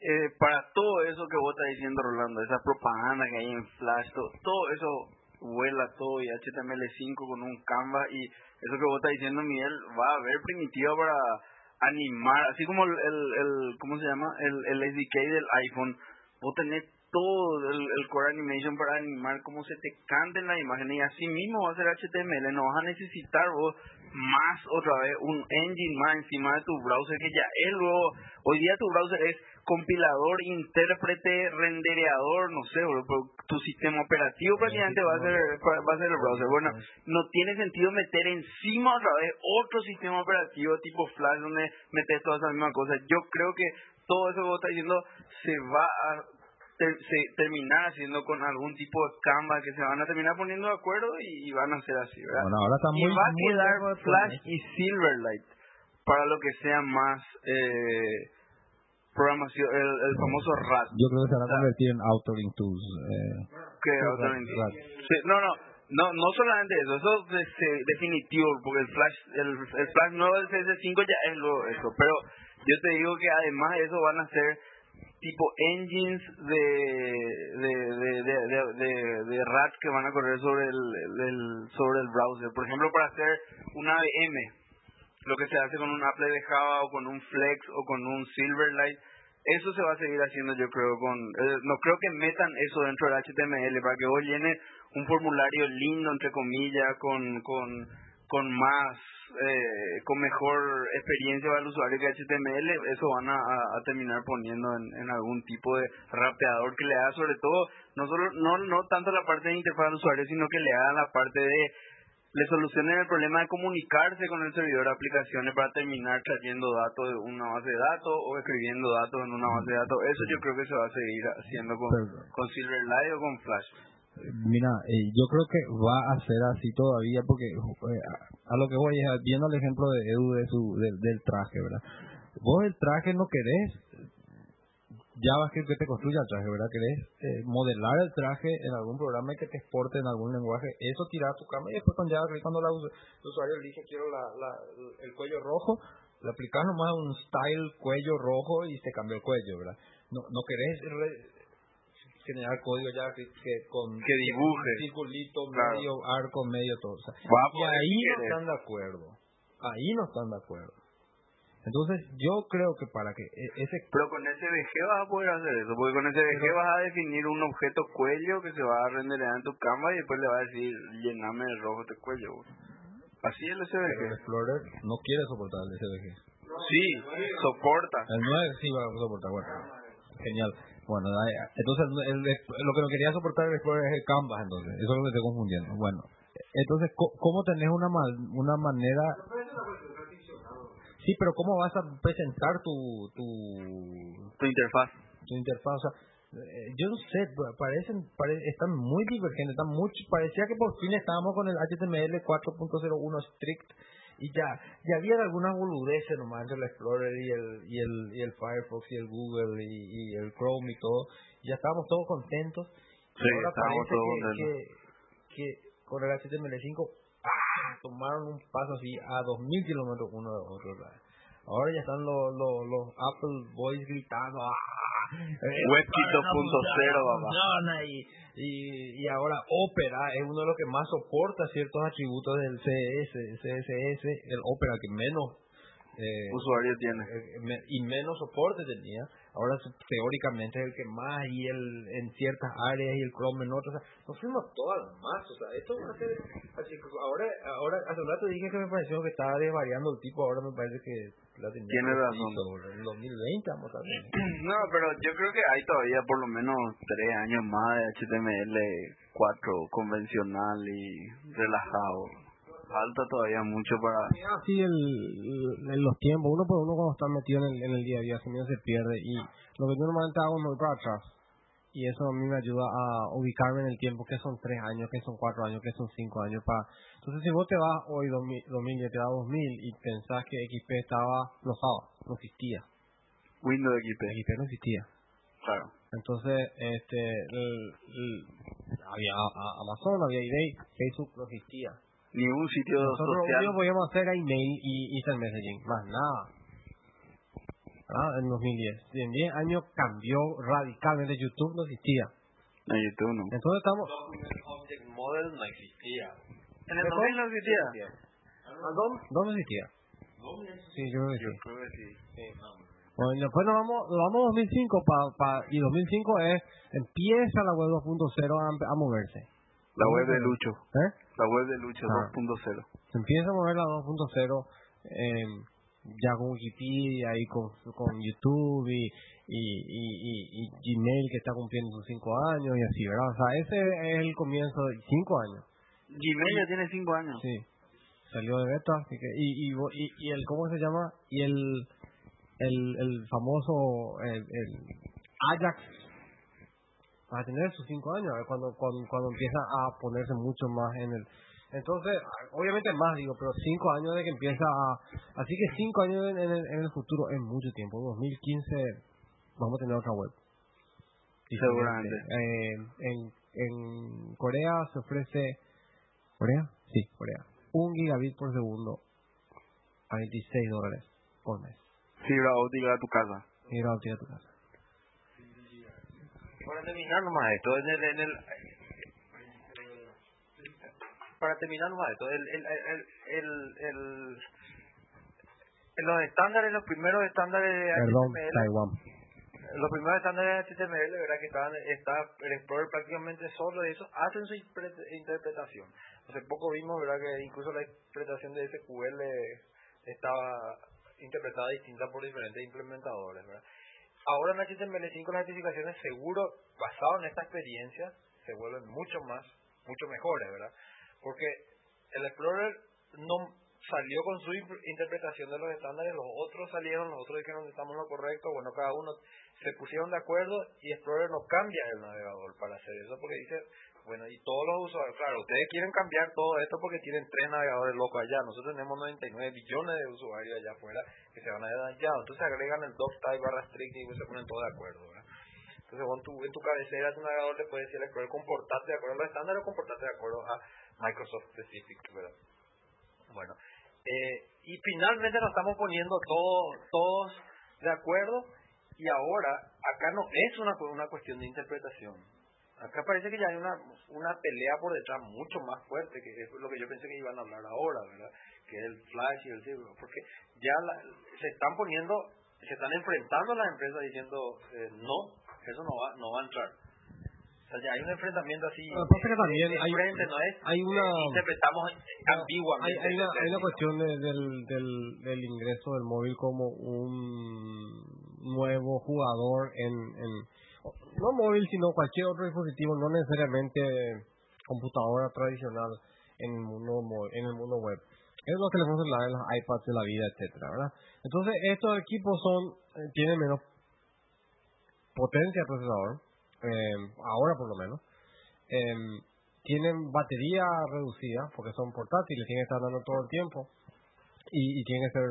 eh, para todo eso que vos estás diciendo, Rolando, esa propaganda que hay en Flash, todo, eso vuela todo y HTML5 con un Canva y eso que vos estás diciendo, Miguel, va a haber primitiva para animar, así como el, el, el ¿cómo se llama? El, el SDK del iPhone, vos tenés todo el, el Core Animation para animar cómo se te canten las imágenes y así mismo va a ser HTML. No vas a necesitar vos más otra vez un engine más encima de tu browser que ya es luego. Hoy día tu browser es compilador, intérprete, rendereador, no sé, bro, pero tu sistema operativo prácticamente va a ser va a ser el browser. Bueno, no tiene sentido meter encima otra vez otro sistema operativo tipo Flash donde metes todas esas mismas cosas. Yo creo que todo eso que vos estás diciendo se va a ter- se terminar haciendo con algún tipo de Canva que se van a terminar poniendo de acuerdo y, y van a ser así, ¿verdad?
Bueno, ahora está
y
muy,
va a
muy
quedar
lejos de
Flash y Silverlight para lo que sea más eh, programación, el, el famoso RAT.
Yo creo que se van a convertir en authoring tools. Eh,
vez-
RAT.
Sí, no, no, no, no solamente eso, eso es definitivo, porque el Flash, el, el Flash nuevo del CS5 ya es lo eso, pero yo te digo que además de eso van a ser tipo engines de de, de, de, de, RAT que van a correr sobre el- sobre el browser. Por ejemplo, para hacer una VM, lo que se hace con un Apple de Java o con un Flex o con un Silverlight, eso se va a seguir haciendo yo creo con eh, no creo que metan eso dentro del HTML para que vos llenes un formulario lindo entre comillas con con con más eh, con mejor experiencia para el usuario que HTML eso van a, terminar poniendo en, en algún tipo de rapeador que le haga sobre todo no solo no no tanto la parte de interfaz al usuario sino que le haga la parte de le solucionen el problema de comunicarse con el servidor de aplicaciones para terminar trayendo datos de una base de datos o escribiendo datos en una base de datos. Eso yo creo que se va a seguir haciendo con, con Silverlight o con Flash.
Mira, eh, yo creo que va a ser así todavía porque eh, a, lo que voy es viendo el ejemplo de Edu de su, del, traje, ¿verdad? Vos el traje no querés JavaScript que te construya el traje, ¿verdad? Querés eh, modelar el traje en algún programa y que te exporte en algún lenguaje, eso tirar a tu cama y después con JavaScript cuando la, el usuario elige quiero la, la, el cuello rojo, le aplicas nomás un style cuello rojo y se cambió el cuello, ¿verdad? No, no querés re- generar código ya que, que con
Que dibuje.
circulito,
Claro.
medio arco, medio todo. O sea, y ahí no están de acuerdo. Ahí no están de acuerdo. Entonces, yo creo que para que e- ese
Pero con SVG vas a poder hacer eso, porque con SVG
Pero-
vas a definir un objeto cuello que se va a renderear en tu cámara y después le va a decir llename de rojo este cuello. Así es el
pero el
SVG.
Explorer no quiere soportar el SVG.
Sí, soporta.
El 9 sí va a soportar, bueno. Genial. Bueno, entonces el- lo que no quería soportar el Explorer es el Canvas, entonces. Eso es lo que estoy confundiendo. Bueno, entonces, ¿cómo tenés una, una manera... Sí, pero ¿cómo vas a presentar tu, tu,
Tu interfaz.
tu interfaz? O sea, eh, yo no sé, pa- parecen, pare- están muy divergentes, están mucho, parecía que por fin estábamos con el HTML 4.01 strict y ya, ya había algunas boludeces nomás entre el Explorer y el, y el, y el Firefox y el Google y, y el Chrome y todo, ya estábamos todos contentos. Y
Sí,
ahora
estábamos
parece
todos
que, que con el HTML5 ¡ah! tomaron un paso así a 2000 kilómetros uno de otro. ¿verdad? Ahora ya están los, los, los Apple Boys gritando. ¡ah! Eh,
WebKit
no
2.0,
funciona,
papá.
funciona, y, y, y ahora Opera es uno de los que más soporta ciertos atributos del CS, CSS, el Opera que menos eh,
Usuario tiene.
eh, me- y menos soporte tenía. Ahora teóricamente es el que más y el en ciertas áreas y el Chrome en otras. O sea, nos fuimos todas más. O sea, esto va a ser así. Ahora, ahora hace un rato dije que me pareció que estaba desvariando el tipo. Ahora me parece que la.
Tiene razón.
En 2020 vamos a ver. <clears throat>
No, pero yo creo que hay todavía por lo menos tres años más de HTML4 convencional y relajado. Falta todavía mucho para...
así el, el- los tiempos, uno por uno cuando está metido en el, en el día a día, se, se pierde y lo que yo normalmente hago es me voy para atrás y eso a mí me ayuda a ubicarme en el tiempo, que son tres años, que son cuatro años, que son cinco años. para Entonces si vos te vas hoy 2000, 2000 y te vas 2000 y pensás que XP estaba, no estaba, no existía,
Windows XP,
XP no existía.
claro.
Entonces, este, el- el- había Amazon, había eBay, Facebook no existía.
Ni un sitio
Nosotros lo
social.
único que podíamos hacer era email y instant messaging, más nada. Ah, en 2010. Y en 10 años cambió radicalmente. YouTube no existía.
En YouTube no.
Entonces estamos...
Object Model no existía.
En el 2000 no existía.
¿Dónde existía? Sí, yo creo que sí.
Yo creo que sí.
Bueno, y después nos vamos, nos vamos a 2005 pa, pa, y 2005 es empieza la web 2.0 a, a moverse.
La web de Lucho.
¿Eh?
La web de Lucho
Ah.
2.0.
Se empieza a mover la 2.0 eh, ya con Wikipedia y con, con YouTube y, y, y, Gmail que está cumpliendo sus 5 años y así, ¿verdad? O sea, ese es el comienzo de 5 años.
Gmail ya tiene 5 años.
Sí, salió de beta, así que, y, y, y, y el, ¿cómo se llama? Y el, el, el famoso, el, el Ajax, va a tener sus cinco años, eh, cuando, cuando, cuando empieza a ponerse mucho más en el, entonces, obviamente más, digo, pero cinco años de que empieza a, así que cinco años en, en el, en el futuro es mucho tiempo, 2015 vamos a tener otra web.
Seguramente.
Eh, en, en Corea se ofrece ¿Corea? Sí, Corea. Un gigabit por segundo a 26 dólares por mes.
Fibra óptica a tu casa.
Fibra óptica a tu casa.
Para terminar nomás esto, en el, en el para terminar nomás esto, el, el, el, el, los estándares, los primeros estándares de HTML,
Taiwán.
los primeros estándares de HTML, ¿verdad? Que estaban, está el Explorer prácticamente solo y eso hacen su interpretación. Hace poco vimos, ¿verdad? Que incluso la interpretación de SQL estaba interpretada distinta por diferentes implementadores, ¿verdad? Ahora en HTML5 las notificaciones seguro, basado en esta experiencia, se vuelven mucho más, mucho mejores, ¿verdad? Porque el Explorer no salió con su interpretación de los estándares, los otros salieron, los otros dijeron que estamos en lo correcto, bueno, cada uno se pusieron de acuerdo y Explorer no cambia el navegador para hacer eso, porque dice, bueno, y todos los usuarios, claro, ustedes quieren cambiar todo esto porque tienen tres navegadores locos allá, nosotros tenemos 99 billones de usuarios allá afuera que se van a dañados, entonces agregan el doc type barra strict y se ponen todos de acuerdo. Entonces, en tu, en tu cabecera, tu navegador te puede decir al Explorer comportarte de acuerdo a los estándares o comportarte de acuerdo a Microsoft Specific, ¿verdad? Bueno, eh, y finalmente nos estamos poniendo todos, todos de acuerdo y ahora acá no es una, una cuestión de interpretación. Acá parece que ya hay una, una pelea por detrás mucho más fuerte, que es lo que yo pensé que iban a hablar ahora, ¿verdad? Que es el flash y el zero, porque ya la- se están poniendo, se están enfrentando las empresas diciendo, eh, no, eso no va, no va a entrar. O sea, ya hay un enfrentamiento así.
Lo que pasa es que también
de
hay-
frente, ¿no es?
hay una-
Eh, interpretamos ambiguamente.
hay, una,
el
hay una
término.
cuestión de- del, del, del ingreso del móvil como un nuevo jugador en, en no móvil sino cualquier otro dispositivo no necesariamente computadora tradicional en el mundo en el mundo web es los teléfonos celulares los iPads de la vida etcétera verdad entonces estos equipos son eh, tienen menos potencia de procesador eh, ahora por lo menos em, tienen batería reducida porque son portátiles, tienen que estar dando todo el tiempo y, y tienen que ser...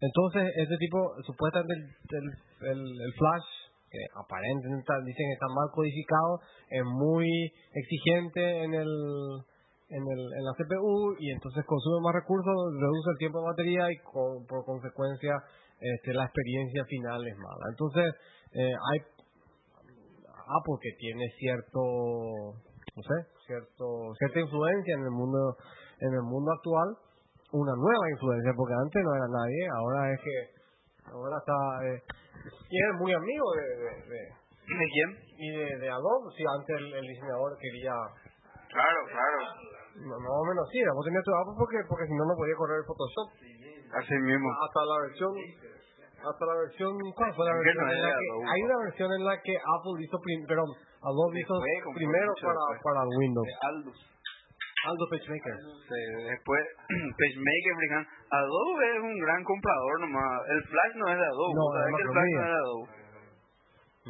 Entonces, este tipo, supuestamente el, el, flash, que aparentemente dicen que está mal codificado, es muy exigente en el en, el, en la CPU y entonces consume más recursos, reduce el tiempo de batería y por consecuencia este, la experiencia final es mala. Entonces, eh, hay Apple que tiene cierto no sé cierto cierta influencia en el mundo en el mundo actual una nueva influencia porque antes no era nadie ahora es que ahora está eh, y es muy amigo de, de, de-
¿De quién?
y de, de Adobe si antes el, el diseñador quería
Claro, claro.
no, más o menos sí vos tenías tu Apple porque porque si no no podía correr el Photoshop
Así mismo.
hasta la versión hasta la versión ¿cuál fue la
¿Qué
versión
no
en la que
Adobe?
hay una versión en la que Apple hizo prim, perdón Adobe hizo
Después,
primero para
después.
para Windows
Aldus.
Aldo PageMaker
Sí, después, <clears throat> PageMaker. Adobe es un gran comprador nomás. El Flash no es de Adobe.
No,
¿Sabes
es
que el
más
Flash no es de Adobe?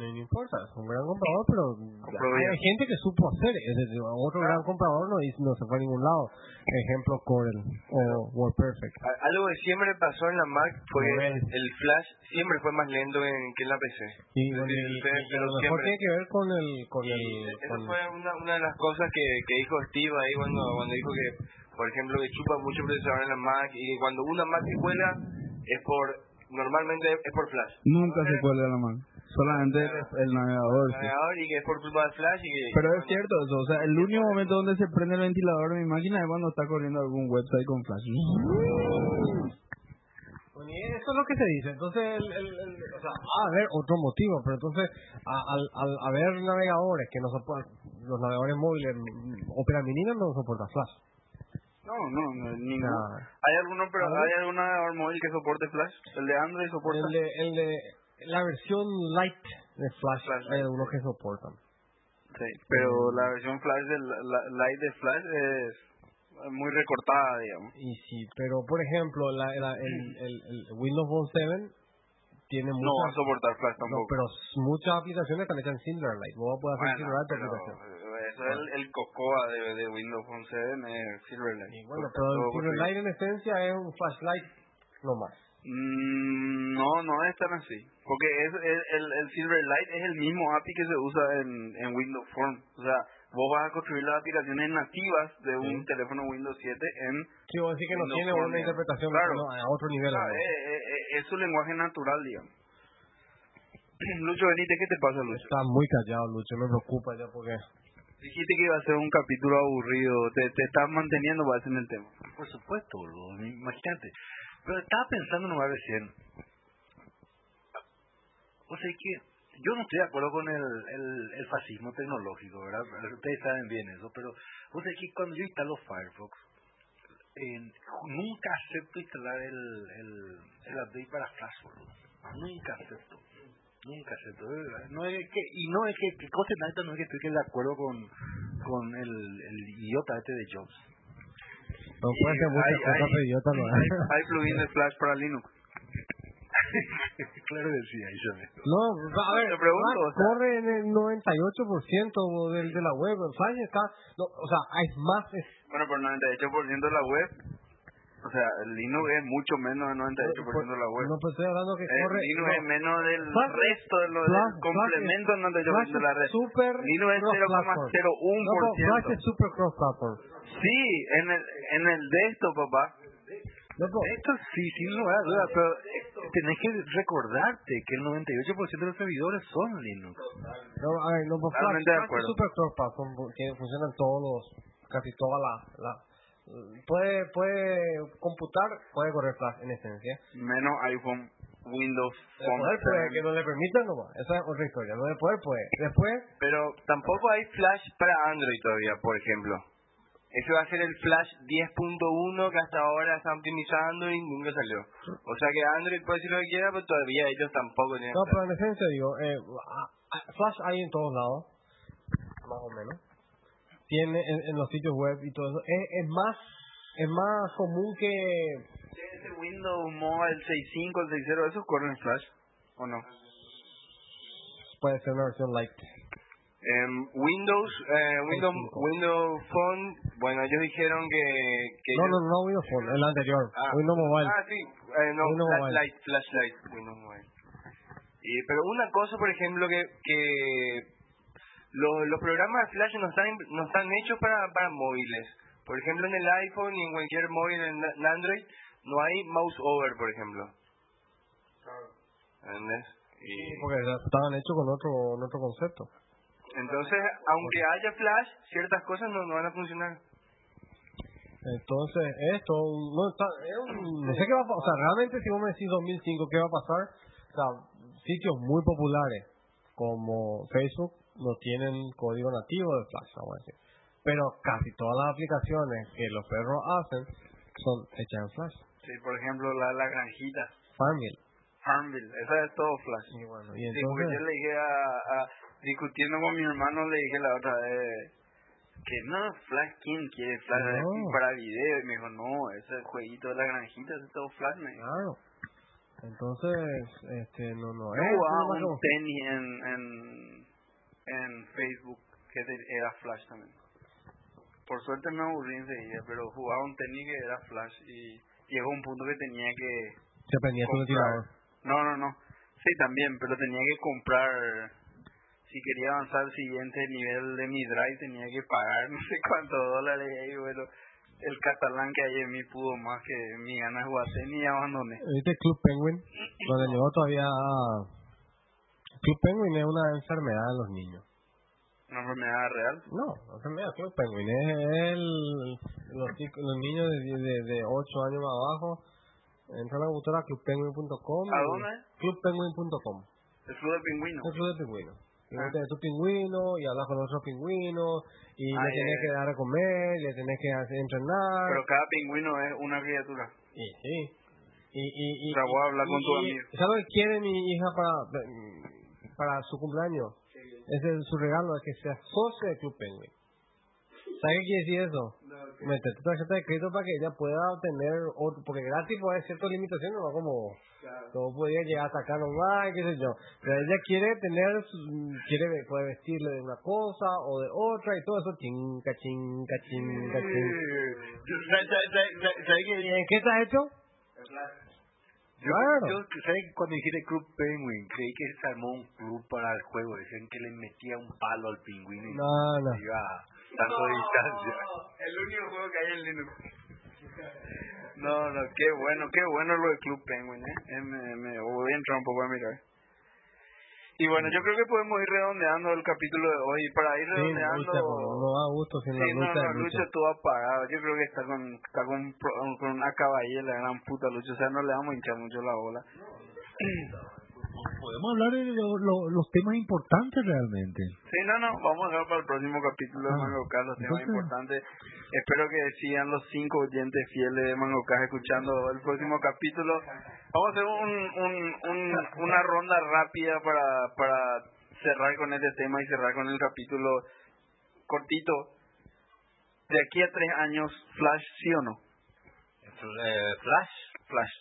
No, no importa es un gran comprador pero hay gente que supo hacer es decir, otro gran comprador no, no se fue a ningún lado. Ejemplo Corel o WordPerfect.
Algo que siempre pasó en la Mac fue el flash siempre fue más lento en, que en la PC.
y,
pero
a lo mejor
siempre-
tiene que ver con el con el
Eso
con,
fue una, una de las cosas que, que dijo Steve ahí cuando, cuando dijo que, por ejemplo, que chupa mucho procesador en la Mac y que cuando una Mac se cuela es por, normalmente es por flash.
Nunca se cuelga la mano. Solamente el, el navegador.
El
sí.
navegador y que es por culpa del flash y que...
Pero es cierto eso, o sea, el único momento donde se prende el ventilador de mi máquina es cuando está corriendo algún website con flash.
Bueno, y eso es lo que se dice. Entonces, el, el, el- o sea, va a haber otro motivo, pero entonces, al, al haber navegadores que no soportan, los navegadores móviles, Opera Mini no soporta Flash.
No, no, no, ninguno.
Nah.
¿Hay alguno, pero hay algún navegador móvil que soporte Flash? ¿El de Android soporta?
El de, el de la versión light de Flash,
Flash
hay algunos que soportan.
Sí, pero la versión Flash del la, Lite de Flash es muy recortada, digamos.
Y sí, pero por ejemplo, la, la- el, el, el Windows Phone 7 tiene
No va
muchas,
a soportar Flash
no,
tampoco.
pero s- muchas aplicaciones están hechas en Silverlight. Vos puedes hacer
Bueno,
Silverlight
pero
aplicación.
eso es el, el cocoa de, de Windows Phone 7 es Silverlight.
Y bueno, pero el Silverlight en esencia es un flashlight no más.
Mm, no, no es tan así. Porque es, el, el, el Silverlight es el mismo API que se usa en, en Windows Phone. O sea, vos vas a construir las aplicaciones nativas de un
Sí.
teléfono Windows 7 en...
Sí, vos decís que no tiene una interpretación
Claro.
no, a otro nivel.
Ah,
¿no?
eh, eh, eh, es su lenguaje natural, digamos. <clears throat> Lucho Benítez, ¿qué te pasa, Lucho?
Está muy callado, Lucho, me preocupa ya porque...
Dijiste que iba a ser un capítulo aburrido. Te, te estás manteniendo, parece, en el tema.
Por supuesto, boludo, imagínate. Pero estaba pensando nomás recién. O sea que yo no estoy de acuerdo con el, el, el fascismo tecnológico, ¿verdad? Ustedes saben bien eso, pero o sea que cuando yo instalo Firefox, nunca acepto instalar el, el, el update para Flash. Nunca acepto. Nunca acepto. No es que, y no es que, que cosa neta no es que estoy de acuerdo con, con el, el idiota este de Jobs.
No puede ser muchas
Hay-
cosas,
hay-
pero no
hay, <laughs> hay plugin de Flash para Linux.
claro que sí, ahí se ve.
No, a ver,
Te pregunto,
Flash
o sea-
corre en el 98% del, de la web. Flash está, no, o sea, hay más, es,
Bueno, por 98% de la web, o sea, el Linux es mucho menos del 98% de la web.
no pues estoy hablando que
Eh,
corre,
Linux
no,
es menos del
Flash-
resto de lo,
Flash-
del complemento del 98% de la red.
Super
Linux es
cross-platform. No, pero Flash
0,01%.
es super cross platform.
Sí, en el, en el desktop, papá.
Pero-
Esto sí, sin lugar a dudas, pero eh, tenés que recordarte que el 98% de los servidores son Linux.
No, a ver, no, pues Flash, Flash es super cross platform que funcionan todos los, casi toda la, la puede, puede computar, puede correr Flash en esencia.
Menos iPhone, Windows,
De
Phone.
poder puede, que no le permitan no va. Esa es otra historia. No de poder puede. Después,
Pero tampoco hay Flash para Android todavía, por ejemplo. Ese va a ser el Flash 10.1 que hasta ahora está optimizando y nunca salió. O sea que Android puede decir lo que quiera, pero todavía ellos tampoco tienen
no, pero en esencia digo, eh, Flash hay en todos lados, más o menos. Tiene en, en los sitios web y todo eso. Es, es más es más común que
Ese Windows Mobile 6.5, el 6.0, ¿esos corren en Flash? ¿O no?
puede ser una versión light.
Em, Windows, eh, Windows,
cinco.
Windows Phone, bueno, ellos dijeron que... que
No,
ellos-
no, no Windows Phone, el anterior,
Ah.
Windows Mobile.
Ah, sí, eh, no,
Windows Mobile.
Flashlight, Flashlight, Windows Mobile. Y, pero una cosa, por ejemplo, que, que los, los programas de Flash no están, no están hechos para, para móviles. Por ejemplo, en el iPhone y en cualquier móvil en, Android no hay mouse over, por ejemplo. ¿Entendés? Y,
Porque estaban hechos con otro, con otro concepto.
entonces, aunque haya Flash, ciertas cosas no, no van a funcionar.
Entonces, esto, no, está, es un- no sé qué va a pasar. O sea, realmente si vos me decís 2005, ¿qué va a pasar? O sea, sitios muy populares como Facebook no tienen código nativo de Flash, vamos a decir. Pero casi todas las aplicaciones que los perros hacen son hechas en Flash.
Sí, por ejemplo, la, la granjita.
Farmville.
Farmville, esa es todo Flash.
Y bueno, y
Sí, porque
entonces...
yo le dije a, a- discutiendo con mi hermano, le dije la otra vez que no, Flash, ¿quién quiere Flash
No.
para video? Y me dijo, no, ese jueguito de la granjita es todo Flash. Me dijo.
Claro. Entonces, este, no, no.
Yo
es
jugaba un tenis en, en, en Facebook que era Flash también. Por suerte me aburrí enseguida, pero jugaba un tenis que era Flash y llegó un punto que tenía que
Se prendía tu ventilador.
No, no, no. Sí, también, pero tenía que comprar. Si quería avanzar al siguiente nivel de mi drive, tenía que pagar <laughs> no sé cuántos dólares. Y bueno, el catalán que hay en mí pudo más que mi ganas de jugar tenis y abandoné.
¿Viste Club Penguin? Donde <clears throat> llegó todavía... Club Penguin es una enfermedad en los niños.
Una enfermedad real.
No, la enfermedad Club Penguin es el, los, los niños de, de, de 8 años más abajo Entra a la computadora clubpenguin.com.
¿A dónde?
Clubpenguin.com.
El Club del Pingüino.
El club de pingüinos. Y
Ah.
tenés tu pingüino y hablas con otros pingüinos y
Ah,
le tenés que dar a comer, le tenés que hacer entrenar.
Pero cada pingüino es una criatura.
Y, sí. Y, y, y,
O sea, voy a hablar
y-
con tu amigo.
¿Sabes que quiere mi hija para, para su cumpleaños? Ese es su regalo, es que sea socio del Club Penguin. ¿Sabes qué quiere decir eso? Meter tu tarjeta de crédito para que ella pueda obtener otro, porque gratis puede haber ciertas limitaciones, no como no podría llegar hasta acá nomás, qué sé yo. Pero ella quiere tener, quiere puede vestirle de una cosa o de otra y todo eso, chinga, chinga, chinga, chinga.
¿Sabes qué?
¿Y en qué está hecho?
Yo,
Claro.
yo ¿sabes que cuando dijiste Club Penguin? Creí que se armó un club para el juego. Decían que le metía un palo al pingüino y
No, no.
iba a tanto distancia.
El único juego que hay en Linux. No, no, qué bueno, qué bueno lo de Club Penguin, ¿eh? Eh, me, me voy a entrar un poco a mirar. Y bueno, yo creo que podemos ir redondeando el capítulo de hoy. Y Para ir
Sí, me
redondeando...
gusta, porque no da gusto sin la
Sí, no,
lucha
no,
de
Lucho
lucha.
estuvo apagado. Yo creo que está con, está con, con una caballera, la gran puta Lucho. O sea, no le vamos a hinchar mucho la bola. <clears throat>
Podemos hablar de lo- lo- los temas importantes realmente.
Sí, no, no, vamos a dejar para el próximo capítulo de
Ah,
Mango Cas los temas
entonces-
importantes. Espero que sigan los cinco oyentes fieles de Mango Cas escuchando el próximo capítulo. Vamos a hacer un, un, un, una ronda rápida para, para cerrar con este tema y cerrar con el capítulo cortito. De aquí a tres años, Flash, ¿sí o no?
Eh, Flash,
Flash.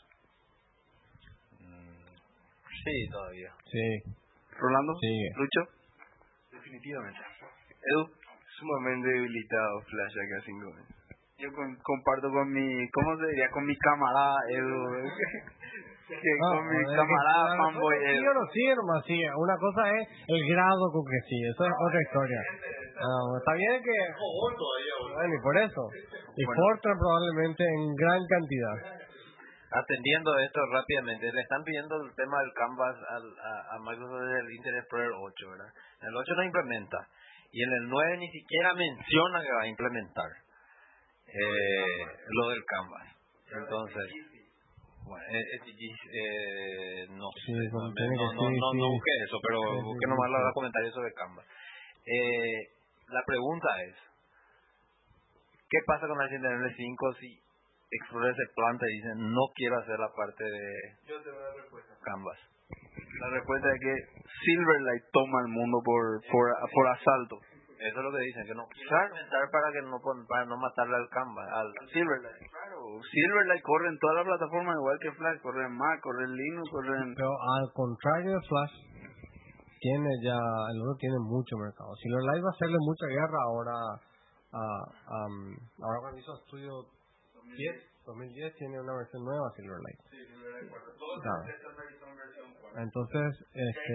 Sí, todavía.
Sí,
¿Rolando?
Sigue.
¿Lucho?
Definitivamente.
¿Edu?
Sumamente debilitado Flash acá cinco años.
Yo con- comparto con mi, ¿cómo se diría? Con mi camarada Edu. <laughs> que
No,
con mi camarada fanboy
Sí
Edu.
o no sigue nomás sigue. Una cosa es el grado con que sigue, eso es otra historia. Ah, está bien que... Bueno, y por eso. Y Fortran probablemente en gran cantidad.
Atendiendo esto rápidamente, le están pidiendo el tema del Canvas al, a, a Microsoft del Internet Explorer 8, ¿verdad? En el 8 no implementa. Y en el 9 ni siquiera menciona que va a implementar eh, lo del Canvas. Entonces, bueno, eh, eh, eh, no sé, no, no, no, no, busqué eso, pero busqué nomás los comentarios sobre Canvas. Eh, la pregunta es, ¿qué pasa con el HTML5 si Explorer se planta y dice no quiero hacer la parte de Canvas?
La respuesta es que Silverlight toma el mundo por, por, por asalto.
Eso es lo que dicen, que no implementar para que no pon- para no matarle al Canvas, al
Silverlight, claro. Silverlight corre en todas las plataformas igual que Flash. Corre en Mac, corre en Linux, corre en...
Pero al contrario de Flash, tiene ya, el otro tiene mucho mercado. Silverlight va a hacerle mucha guerra ahora a, a, um, ahora cuando hizo Studio 10, 2010 tiene una versión nueva Silverlight. Claro. Entonces, este,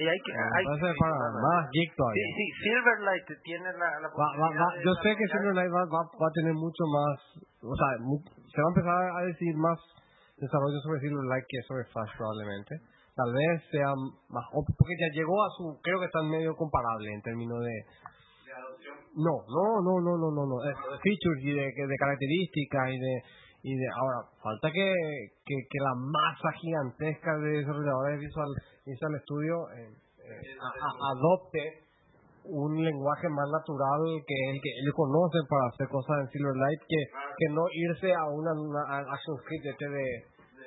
y hay que hay
va a ser para más geek
sí,
todavía.
sí, Silverlight tiene la, la
Va, va, va, yo sé que Silverlight va, va, va a tener mucho más, o sea, mu- se va a empezar a decir más desarrollo sobre Silverlight que sobre Flash probablemente. Tal vez sea más, o- porque ya llegó a su, creo que están medio comparable en términos de... No, no, no, no, no, no, no, eh, de features y de, de características y de, y de, ahora, falta que, que, que la masa gigantesca de desarrolladores de Visual, Visual Studio eh, eh, a- a- adopte un lenguaje más natural que el que ellos conocen para hacer cosas en Silverlight que, que no irse a una, una a action script este de,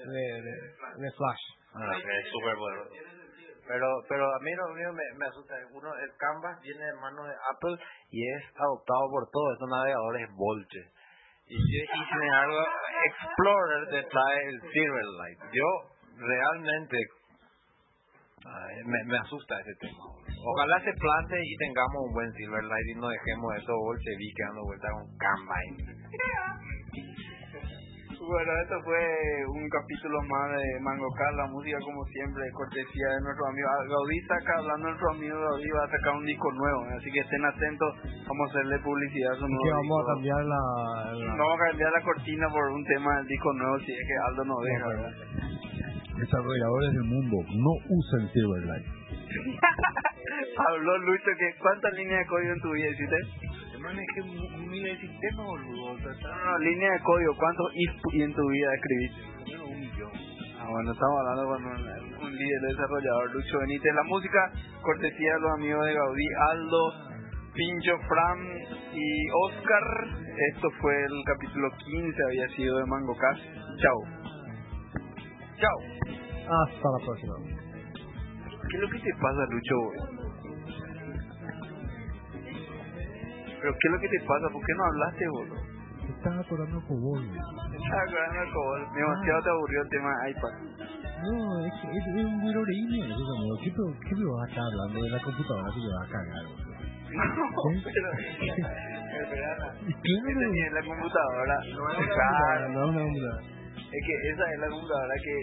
de, de, de Flash.
Ah, es súper bueno. Pero, pero a mí lo único que me, me asusta es, uno, el Canvas viene de manos de Apple y es adoptado por todos estos navegadores Voltage. Y, y sin Explorer te trae el Silverlight. Yo realmente me, me asusta ese tema. Ojalá se plante y tengamos un buen Silverlight y no dejemos esos bolcheviques dando vueltas con Canvas.
Bueno, esto fue un capítulo más de Mango Car, la música como siempre, cortesía de nuestro amigo. Gaudí saca, hablando nuestro amigo Gaudí, va a sacar un disco nuevo, así que estén atentos, vamos a hacerle publicidad a su nuevo
que vamos a
disco.
cambiar la, la-
Vamos a cambiar la cortina por un tema del disco nuevo, si es que Aldo nos deja, ¿verdad?
Desarrolladores del mundo, no usen Silverlight. <laughs>
Habló Lucho que ¿cuántas líneas de código en tu vida hiciste?
Maneje miles de sistemas, boludo. O sea, está-
No, no, línea de código, ¿cuántos if y en tu vida escribiste?
un millón.
Ah, bueno, estamos hablando con un, un líder desarrollador, Lucho Benítez. La música, cortesía de los amigos de Gaudí, Aldo, Pincho, Fran y Oscar. Esto fue el capítulo 15, había sido de Mango Cast. Chao. Chao.
Hasta la próxima.
¿Qué es lo que te pasa, Lucho? ¿Pero qué es lo que te pasa? ¿Por qué no hablaste, boludo?
Estaba atorando cobol.
Estaba acordando del cobol. Demasiado te aburrió el tema iPad.
No, es que es, es un eso, amigo. ¿Qué, ¿Qué me vas a estar hablando de la computadora que me vas a cagar? boludo? <laughs>
No, pero... Espera, <laughs>
Claro.
La computadora.
No, no, no.
Es que esa es la computadora que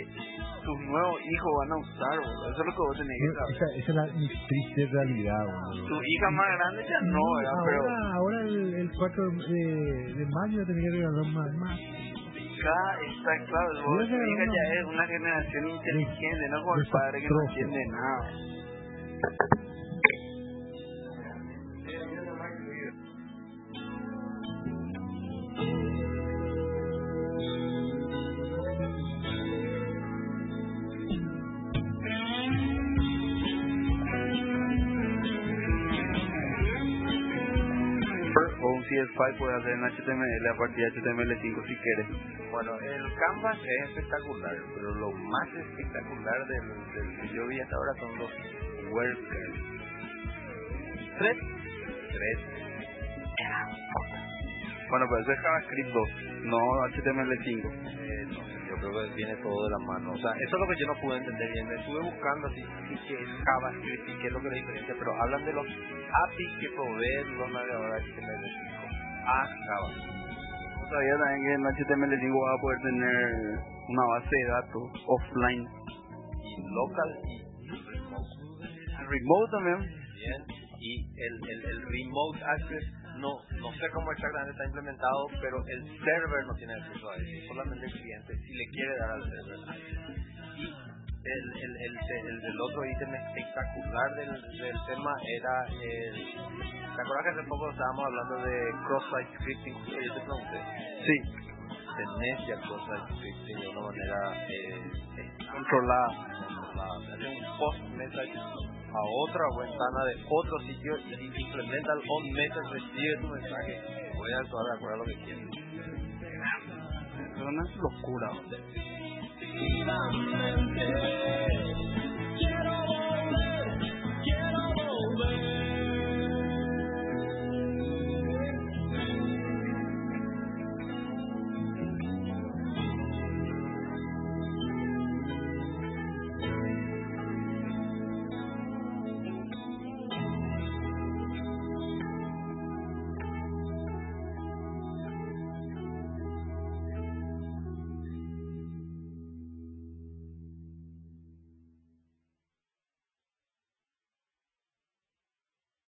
tus nuevos hijos van a usar, boludo. Eso es lo que vos tenés que saber.
Esa, esa es la triste realidad, boludo.
Tu hija más grande ya no, ¿verdad?
ahora,
Pero
ahora el, el 4 de, de mayo tenía que regalar más. más.
está claro, vos, tu hija ya es una generación inteligente, no como el padre que no entiende nada. CS5 puede hacer en HTML a partir de HTML5 si quieres.
Bueno, el Canvas es espectacular, pero lo más espectacular del, del que yo vi hasta ahora son los WordPress. Tres. Tres.
Bueno, pero eso es JavaScript 2, no HTML5.
Eh, no yo creo que viene todo de la mano. O sea, eso es lo que yo no pude entender bien. Estuve buscando así, así que es JavaScript y qué es lo que es la diferencia, pero hablan de los APIs que proveen los navegadores HTML5 a JavaScript.
No sabía también que en HTML5 vas a poder tener una base de datos offline.
Y local y remote.
Remote también.
Bien. Y el, el, el remote access, no, no sé cómo exactamente está implementado, pero el server no tiene acceso a eso, solamente el cliente, si le quiere dar al server. Y el, el, el, el, el otro ítem espectacular del, del tema era el... ¿Te acuerdas que hace poco estábamos hablando de cross-site scripting? Que yo te pregunté.
Sí,
ya cross-site scripting de una manera eh,
controlada.
Hace un post-message a otra ventana de otro sitio y implementa el on-message recibe tu mensaje. Voy a actuar de acuerdo a lo que quieres.
Es una locura.
vida frente.